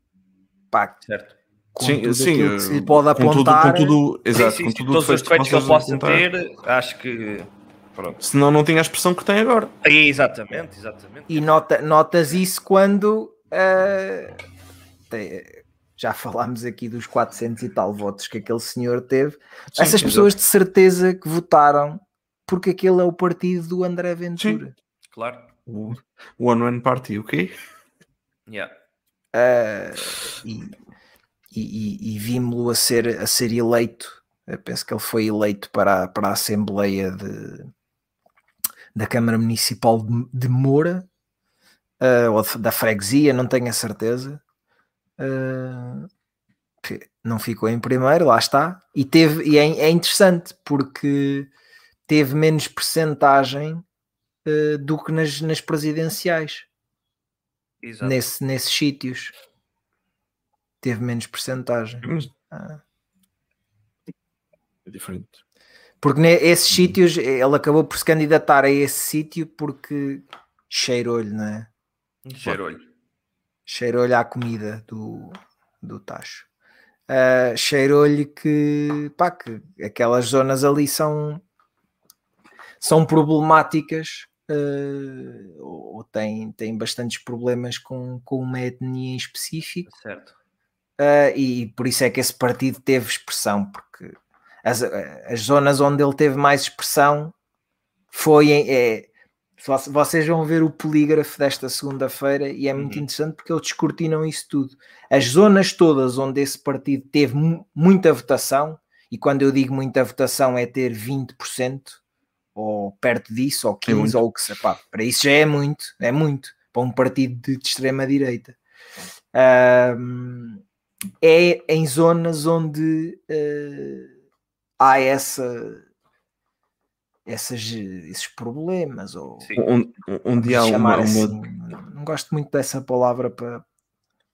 Pá, Certo. com sim, tudo sim, que se lhe eh, pode com tudo, apontar. com tudo, exato, Sim, sim, com sim, tudo todos os defeitos defeitos que eu possa apontar. ter, acho que. Pronto. Senão não tinha a expressão que tem agora. Exatamente, exatamente. E nota, notas isso quando eh, te- já falámos aqui dos 400 e tal votos que aquele senhor teve. Sim, Essas exato. pessoas de certeza que votaram porque aquele é o partido do André Ventura. Claro. O o One Man Party, ok? Yeah. Eh, e e, e, e vimos-lo a ser, a ser eleito. Eu penso que ele foi eleito para, a- para a Assembleia de, da Câmara Municipal de, de Moura eh, ou da freguesia, não tenho a certeza. Que não ficou em primeiro, lá está. E, teve, e é, é interessante porque teve menos percentagem eh, do que nas, nas presidenciais Exato. nesse, nesses sítios. Teve menos percentagem. Mas Ah. É diferente. Porque nesses sítios ele acabou por se candidatar a esse sítio porque cheirou-lhe, não é? Cheirou-lhe. Cheirou-lhe à comida do, do tacho. Ah, cheirou-lhe que, pá, que aquelas zonas ali são, são problemáticas ah, ou, têm, têm bastantes problemas com, com uma etnia em específico. Certo. Uh, e por isso é que esse partido teve expressão, porque as, as zonas onde ele teve mais expressão foi em. É, vo- vocês vão ver o polígrafo desta segunda-feira e é muito Uhum. interessante porque eles descortinam isso tudo. As zonas todas onde esse partido teve mu- muita votação, e quando eu digo muita votação é ter 20% ou perto disso, ou 15%, muito. ou o que seja, pá, para isso já é muito, é muito para um partido de, de extrema-direita. Ahm, é em zonas onde uh, há essa, essas, esses problemas. Ou, um, onde há uma, assim. Não gosto muito dessa palavra para,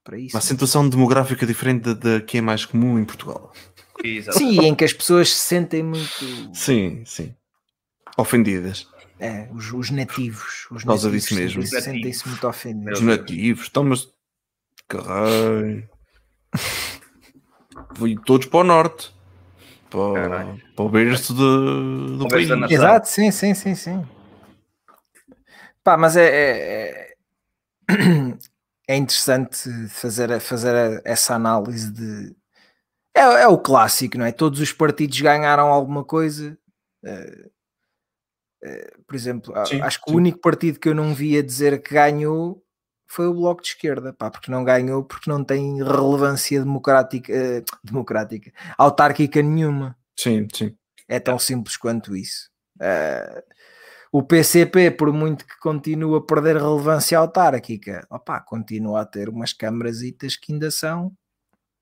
para isso. Uma situação demográfica diferente da que é mais comum em Portugal. Exato. Sim, em que as pessoas se sentem muito. Sim, sim. Ofendidas. É, os, os nativos. Os Por causa disso mesmo. Sentem-se muito ofendidos. Os nativos, estão, mas. Caralho. Fui todos para o norte. Para, para o berço de, do país. Exato, sim, sim, sim, sim. Pá, mas é, é, é interessante fazer, fazer essa análise de. É, é, o clássico, não é? Todos os partidos ganharam alguma coisa. Por exemplo, sim, acho que sim. o único partido que eu não via dizer que ganhou foi o Bloco de Esquerda, pá, porque não ganhou, porque não tem relevância democrática, uh, democrática autárquica nenhuma. Sim, sim. É tão simples quanto isso. Uh, o PCP, por muito que continue a perder relevância autárquica, opa, continua a ter umas câmarasitas que ainda são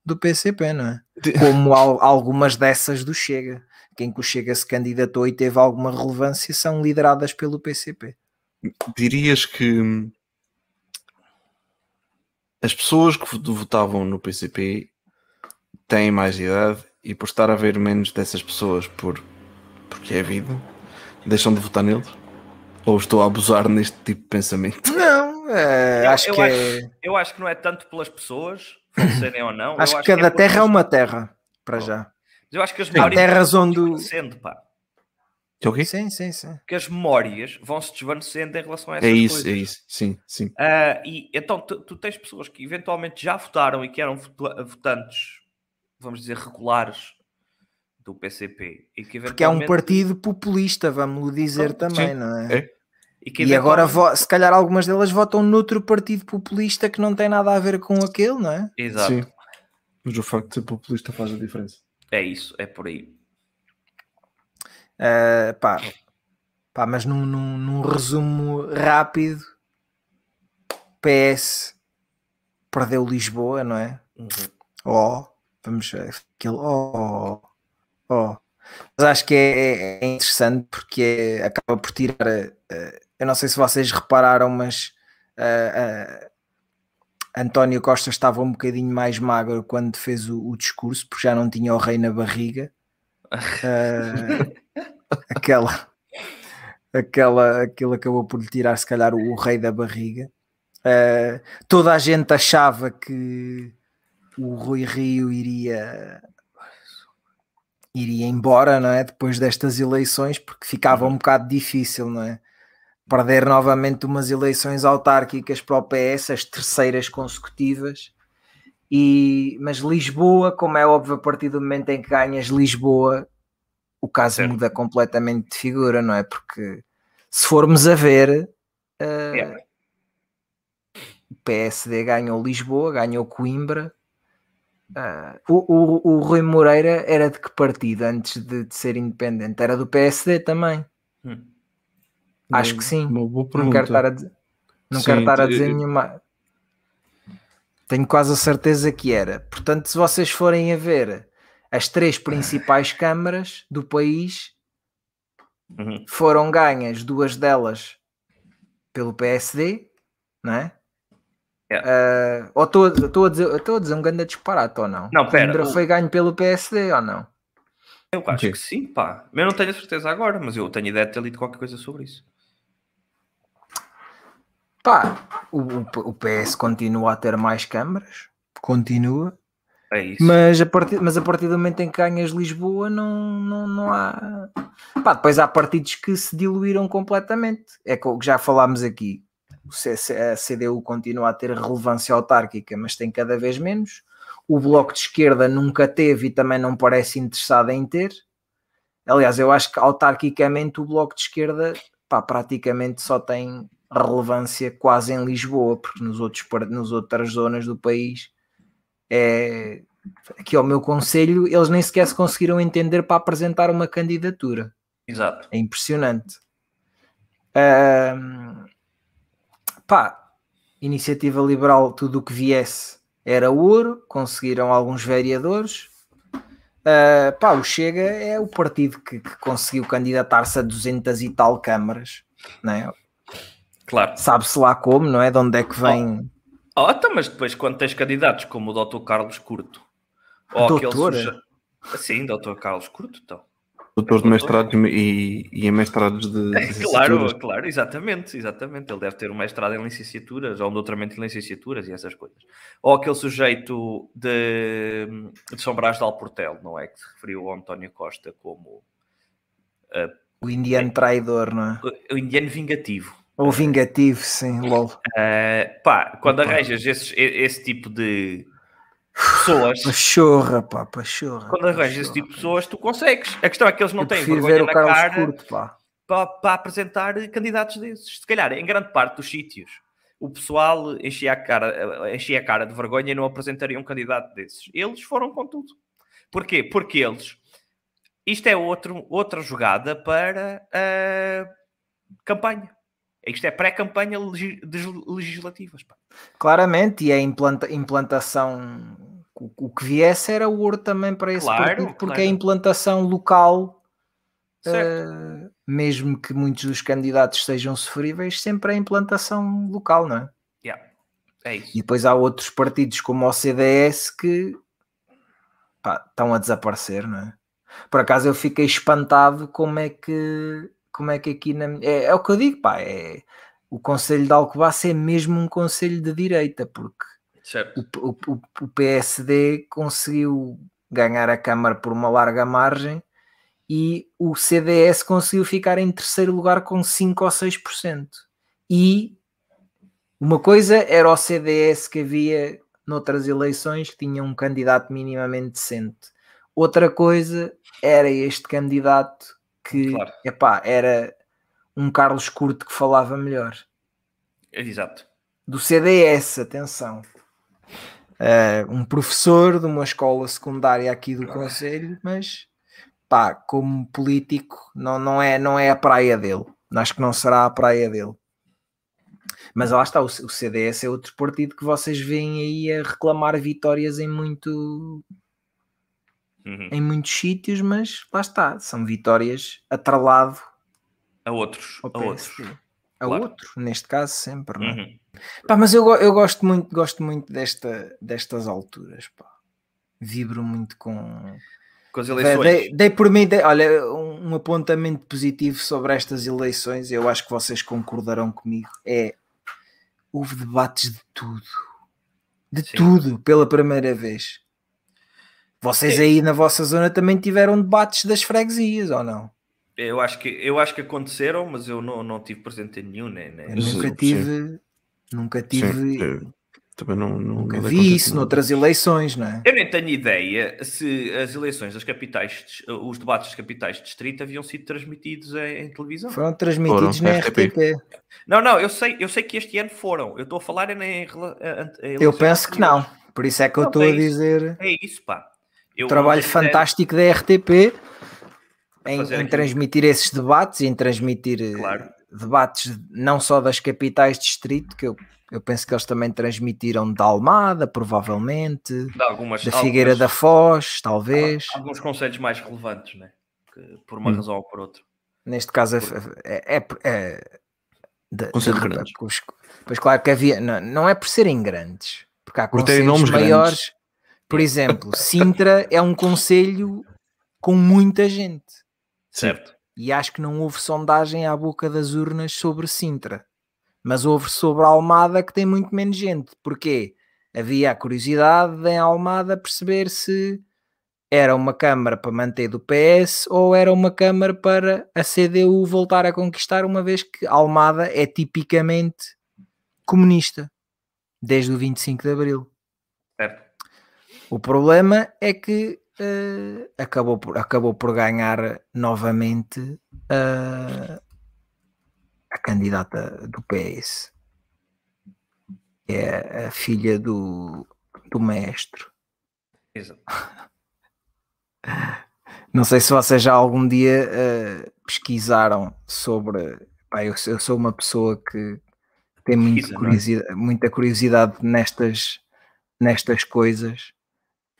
do PCP, não é? Como algumas dessas do Chega. Quem que o Chega se candidatou e teve alguma relevância são lideradas pelo PCP. Dirias que as pessoas que votavam no PCP têm mais idade e por estar a ver menos dessas pessoas por porque é vida, deixam de votar neles? Ou estou a abusar neste tipo de pensamento? Não, é, eu, acho eu que acho, é... eu acho que não é tanto pelas pessoas, serem ou não. Acho eu que cada é terra é uma terra, para já. Mas eu acho que as memórias se desvanecendo, pá. É o quê? Sim, sim, sim. Que as memórias vão se desvanecendo em relação a essas É isso, coisas. é isso. Sim, sim. Ah, e então tu, tu tens pessoas que eventualmente já votaram e que eram votantes, vamos dizer, regulares do PCP. E que Porque é um eventualmente- partido populista, vamos lhe dizer também, sim. não é? É. E, que E agora, eventualmente- se calhar, algumas delas votam noutro partido populista que não tem nada a ver com aquele, não é? Exato. Sim. Mas o facto de ser populista faz a diferença. É isso, é por aí. Uh, pá, pá, mas num, num, num resumo rápido, PS perdeu Lisboa, não é? Oh, vamos ver aquilo. Oh, oh. Mas acho que é, é interessante porque é- acaba por tirar. uh, eu não sei se vocês repararam, mas uh, António Costa estava um bocadinho mais magro quando fez o, o discurso, porque já não tinha o rei na barriga. Uh, aquela, aquela, aquilo acabou por lhe tirar, se calhar, o, rei da barriga. Uh, toda a gente achava que o Rui Rio iria iria embora, não é? Depois destas eleições, porque ficava um bocado difícil, não é? Perder novamente umas eleições autárquicas para o PS, as terceiras consecutivas. E, mas Lisboa, como é óbvio, a partir do momento em que ganhas Lisboa, o caso Certo. muda completamente de figura, não é? Porque se formos a ver, uh, É. o PSD ganhou Lisboa, ganhou Coimbra. Uh, o, o, o Rui Moreira era de que partido antes de, de ser independente? Era do PSD também. Hum. Acho que sim. Uma boa Não quero estar a dizer, não Sim, quero estar a dizer nenhuma. Tenho quase a certeza que era. Portanto, se vocês forem a ver as três principais câmaras do país, Uhum. foram ganhas duas delas pelo PSD, não é? Ah, ou estou a dizer, a dizer um grande disparate ou não? Não, pera, Coimbra foi ganho pelo PSD ou não? Eu acho Ok. que sim, pá. Eu não tenho a certeza agora, mas eu tenho ideia de ter lido qualquer coisa sobre isso. Pá, o, o- o PS continua a ter mais câmaras, continua, É isso. mas a, partir, mas a partir do momento em que ganhas Lisboa não, não, não há. Pá, depois há partidos que se diluíram completamente. É co- que já falámos aqui. O a CDU continua a ter relevância autárquica, mas tem cada vez menos. O Bloco de Esquerda nunca teve e também não parece interessado em ter. Aliás, eu acho que autarquicamente o Bloco de Esquerda pá, praticamente só tem relevância quase em Lisboa, porque nos outros, nos outras zonas do país é aqui ao meu conselho, eles nem sequer se conseguiram entender para apresentar uma candidatura. Exato. É impressionante. Ahm, pá, iniciativa liberal, tudo o que viesse era ouro, conseguiram alguns vereadores. Uh, pá, o Chega é o partido que, que conseguiu candidatar-se a 200 e tal câmaras, não é? Claro. Sabe-se lá como, não é? De onde é que vem. Oh, oh mas depois, quando tens candidatos como o Dr. Carlos Curto, ou Doutor? aquele suja... Sim, Dr. Carlos Curto, então. Doutor de mestrados e, e em mestrados de. É, claro, claro, exatamente, exatamente. Ele deve ter um mestrado em licenciaturas ou um doutoramento em licenciaturas e essas coisas. Ou aquele sujeito de, de São Brás de Alportel, não é? Que se referiu ao António Costa como. Uh, o indiano traidor, não é? O, o indiano vingativo. Ou vingativo, sim, lol. Uh, pá, quando arranjas esse, esse tipo de pessoas. Pachorra, pá, pachorra. Quando arranjas esse tipo de pessoas, tu consegues. A questão é que eles não Eu têm vergonha ver na Carlos cara Curto, pá. para, para apresentar candidatos desses. Se calhar, em grande parte dos sítios, o pessoal enchia a cara, enchia a cara de vergonha e não apresentaria um candidato desses. Eles foram com tudo. Porquê? Porque eles. Isto é outro, outra jogada para a campanha. Isto é pré-campanha das legislativas. pá. Claramente, e a implanta- implantação, o, o que viesse era ouro também para esse Claro, partido, porque claro. a implantação local, eh, mesmo que muitos dos candidatos sejam sofríveis, sempre é a implantação local, não é? Yeah. É isso. E depois há outros partidos como o CDS que pá, estão a desaparecer, não é? Por acaso eu fiquei espantado como é que como é que aqui na é, é o que eu digo, pá, é o Conselho de Alcobaça é mesmo um conselho de direita, porque o- o- o PSD conseguiu ganhar a Câmara por uma larga margem e o CDS conseguiu ficar em terceiro lugar com 5 ou 6%. E uma coisa era o CDS que havia noutras eleições que tinha um candidato minimamente decente. Outra coisa era este candidato que Claro. epá, era um Carlos Curto que falava melhor Exato. do CDS, atenção. Eh, um professor de uma escola secundária aqui do Conselho, mas pá, como político, não, não, é, não é a praia dele. Acho que não será a praia dele. Mas lá está, o, o CDS é outro partido que vocês veem aí a reclamar vitórias em, muito, Uhum. em muitos sítios, mas lá está, são vitórias atrelado A outros. A outros. A Claro. outro, neste caso sempre, não é? Uhum. Pá, mas eu, eu gosto muito, gosto muito desta, destas alturas, pá. Vibro muito com. Com as eleições. dei- dei por mim, dei- olha, um, um apontamento positivo sobre estas eleições, eu acho que vocês concordarão comigo. É houve debates de tudo. De Sim. tudo, pela primeira vez. Vocês Sim. aí na vossa zona também tiveram debates das freguesias, ou não? Eu acho que, eu acho que aconteceram, mas eu não, não tive presente em nenhum, Eu Sim, nunca sim. tive. Nunca tive. Sim, também não, não, nunca não vi isso noutras eleições, não é? Eu nem tenho ideia se as eleições das capitais, os debates das capitais de distrito haviam sido transmitidos em, em televisão. Foram transmitidos Foram, na RTP. RTP. Não, não, eu sei, eu sei que este ano foram. Eu estou a falar é em, a- a- a Eu penso que não. Por isso é que eu estou a é isso. dizer É isso, pá. Eu o trabalho fantástico da RTP em, em transmitir esses debates, em transmitir eh, Claro. debates não só das capitais de distrito, que eu, eu penso que eles também transmitiram da Almada, provavelmente, De algumas, da Figueira da algumas- Foz, talvez. Alguns conselhos mais relevantes, né? Que, por uma Hum. razão ou por outra. Neste caso é, é, é- é de- de- os- Pois claro que havia, não, não é por serem grandes, porque há Por terem nomes grandes. Por exemplo, Sintra é um conselho com muita gente. Certo. E acho que não houve sondagem à boca das urnas sobre Sintra. Mas houve sobre a Almada que tem muito menos gente. Porquê? Havia a curiosidade em Almada perceber se era uma Câmara para manter do PS ou era uma Câmara para a CDU voltar a conquistar, uma vez que Almada é tipicamente comunista desde o 25 de Abril. O problema é que eh, acabou, por, acabou por ganhar novamente eh, a candidata do PS. É a filha do, do mestre. Exato. Não sei se vocês já algum dia eh, pesquisaram sobre. pá, eu, eu sou uma pessoa que tem não é? curiosidade- muita curiosidade nestas, nestas coisas.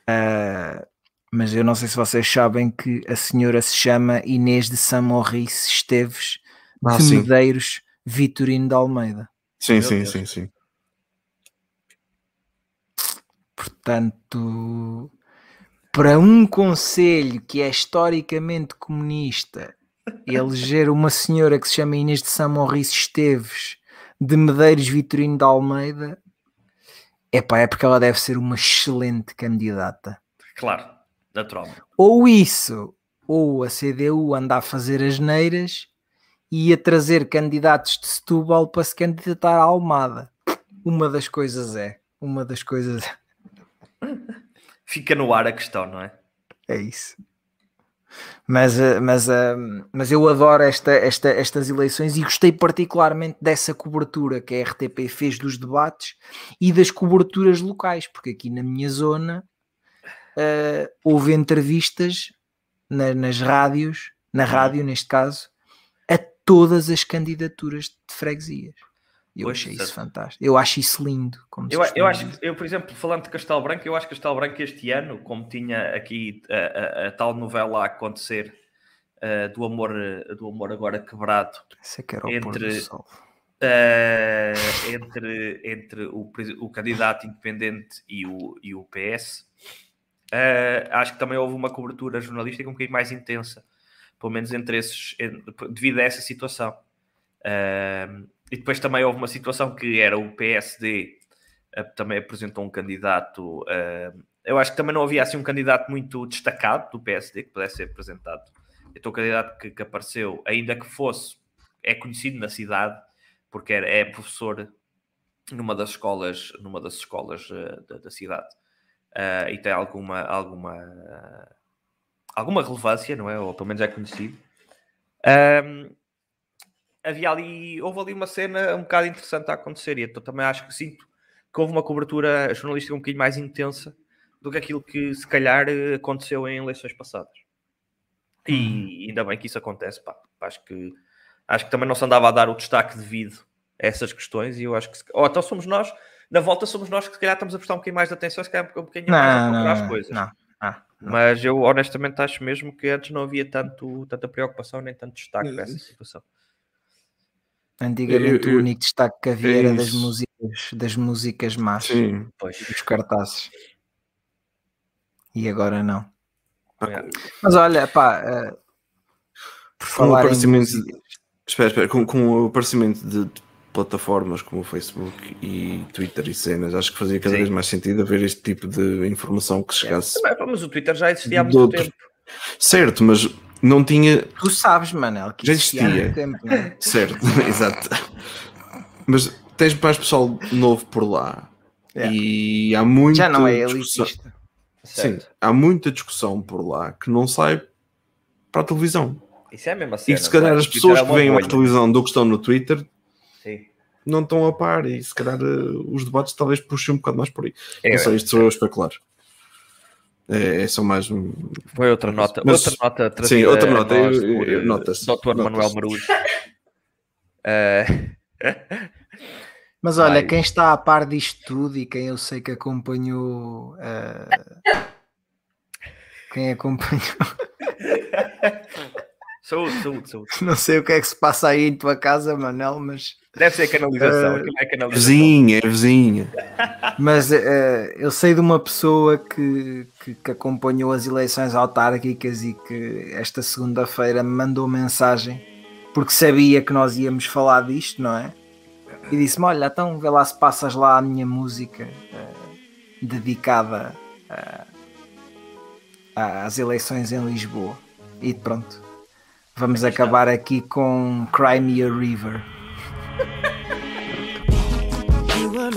Uh, mas eu não sei se vocês sabem que a senhora se chama Inês de Samorrice Esteves ah, de sim. Medeiros Vitorino de Almeida. Sim, Meu sim, Deus. sim, sim. Portanto, para um conselho que é historicamente comunista, eleger uma senhora que se chama Inês de Samorrice Esteves de Medeiros Vitorino de Almeida, epá, é porque ela deve ser uma excelente candidata. Claro, naturalmente. Ou isso, ou a CDU anda a fazer as neiras e a trazer candidatos de Setúbal para se candidatar à Almada. Uma das coisas é. Uma das coisas. Fica no ar a questão, não é? É isso. Mas, eh, mas, eh, mas eu adoro esta, esta, estas eleições e gostei particularmente dessa cobertura que a RTP fez dos debates e das coberturas locais, porque aqui na minha zona uh, houve entrevistas na, nas rádios, na rádio neste caso, todas as candidaturas de freguesias. Eu achei isso fantástico. Eu acho isso lindo. eu, eu acho eu, por exemplo, falando de Castelo Branco, eu acho que Castelo Branco este ano, como tinha aqui a, a, a tal novela a acontecer uh, do, amor, do amor agora quebrado é entre, uh, entre, entre o, o candidato independente e o, e o PS, uh, eh, acho que também houve uma cobertura jornalística um bocadinho mais intensa pelo menos entre esses, devido a essa situação. Uh, e depois também houve uma situação que era o PSD uh, também apresentou um candidato. Uh, eu acho que também não havia assim um candidato muito destacado do PSD que pudesse ser apresentado. Então o candidato que, que apareceu, ainda que fosse, é conhecido na cidade, porque era, é professor numa das escolas, numa das escolas uh, da, da, cidade. E tem alguma, alguma alguma relevância, não é? Ou pelo menos é conhecido. Um, havia ali, houve ali uma cena um bocado interessante a acontecer, e então também acho que sinto que houve uma cobertura jornalística um bocadinho mais intensa do que aquilo que se calhar aconteceu em eleições passadas. E hum. ainda bem que isso acontece, pá. Acho que acho que também não se andava a dar o destaque devido a essas questões, e eu acho que ou então somos nós, na volta somos nós que se calhar estamos a prestar um bocadinho mais de atenção, se calhar um bocadinho não, mais a procurar as coisas. Não. Mas eu honestamente acho mesmo que antes não havia tanto, tanta preocupação nem tanto destaque para essa situação. Antigamente eu, eu, o único destaque que havia é era das músicas, das músicas más Sim. dos cartazes. E agora não. É. Mas olha, pá, uh, por com falar o aparecimento, em espera, espera, com, com o aparecimento de, de plataformas como o Facebook e Twitter e cenas, acho que fazia cada Sim. vez mais sentido haver este tipo de informação que chegasse. É, mas o Twitter já existia há muito outro. tempo. Certo, mas não tinha. Tu sabes, Manel, que já existia. Tempo, é? Certo, exato. Mas tens mais pessoal novo por lá. Yeah. E há muita Já não é discussão. Sim, há muita discussão por lá que não sai para a televisão. Isso é a mesma cena. E se calhar as pessoas é que veem a televisão do que estão no Twitter Sim. não estão a par e se calhar uh, os debates talvez puxem um bocado mais por aí. É, não sei, isto sou eu a especular. É, é só mais um. Foi outra nota. Mas, outra nota Sim, outra nota. Eu, eu, notas. Dr. Manuel Marujo. uh... Mas olha, Ai. quem está a par disto tudo e quem eu sei que acompanhou. Uh... Quem acompanhou. Saúde, saúde, saúde. Não sei o que é que se passa aí em tua casa, Manel, mas. Deve ser canalização. Uh, é canalização. Vizinha, é vizinha. Mas uh, eu sei de uma pessoa que, que, que, acompanhou as eleições autárquicas e que esta segunda-feira me mandou mensagem porque sabia que nós íamos falar disto, não é? E disse-me: Olha, então vê lá se passas lá a minha música uh, dedicada às eleições em Lisboa. E pronto Vamos acabar aqui com Cry Me a River.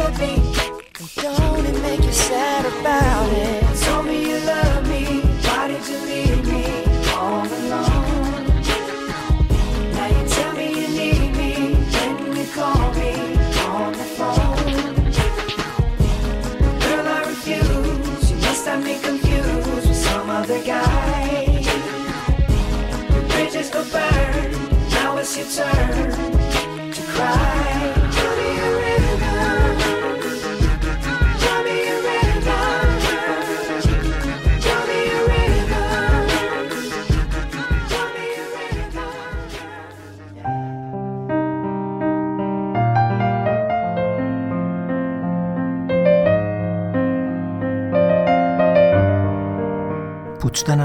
look at me and don't it make you sad about it? Tell me you love me, why did you leave me all alone? Now you tell me you need me, when you call me on the phone. Girl, I refuse, you must have me confused with some other guy. Your bridges were burned, now it's your turn.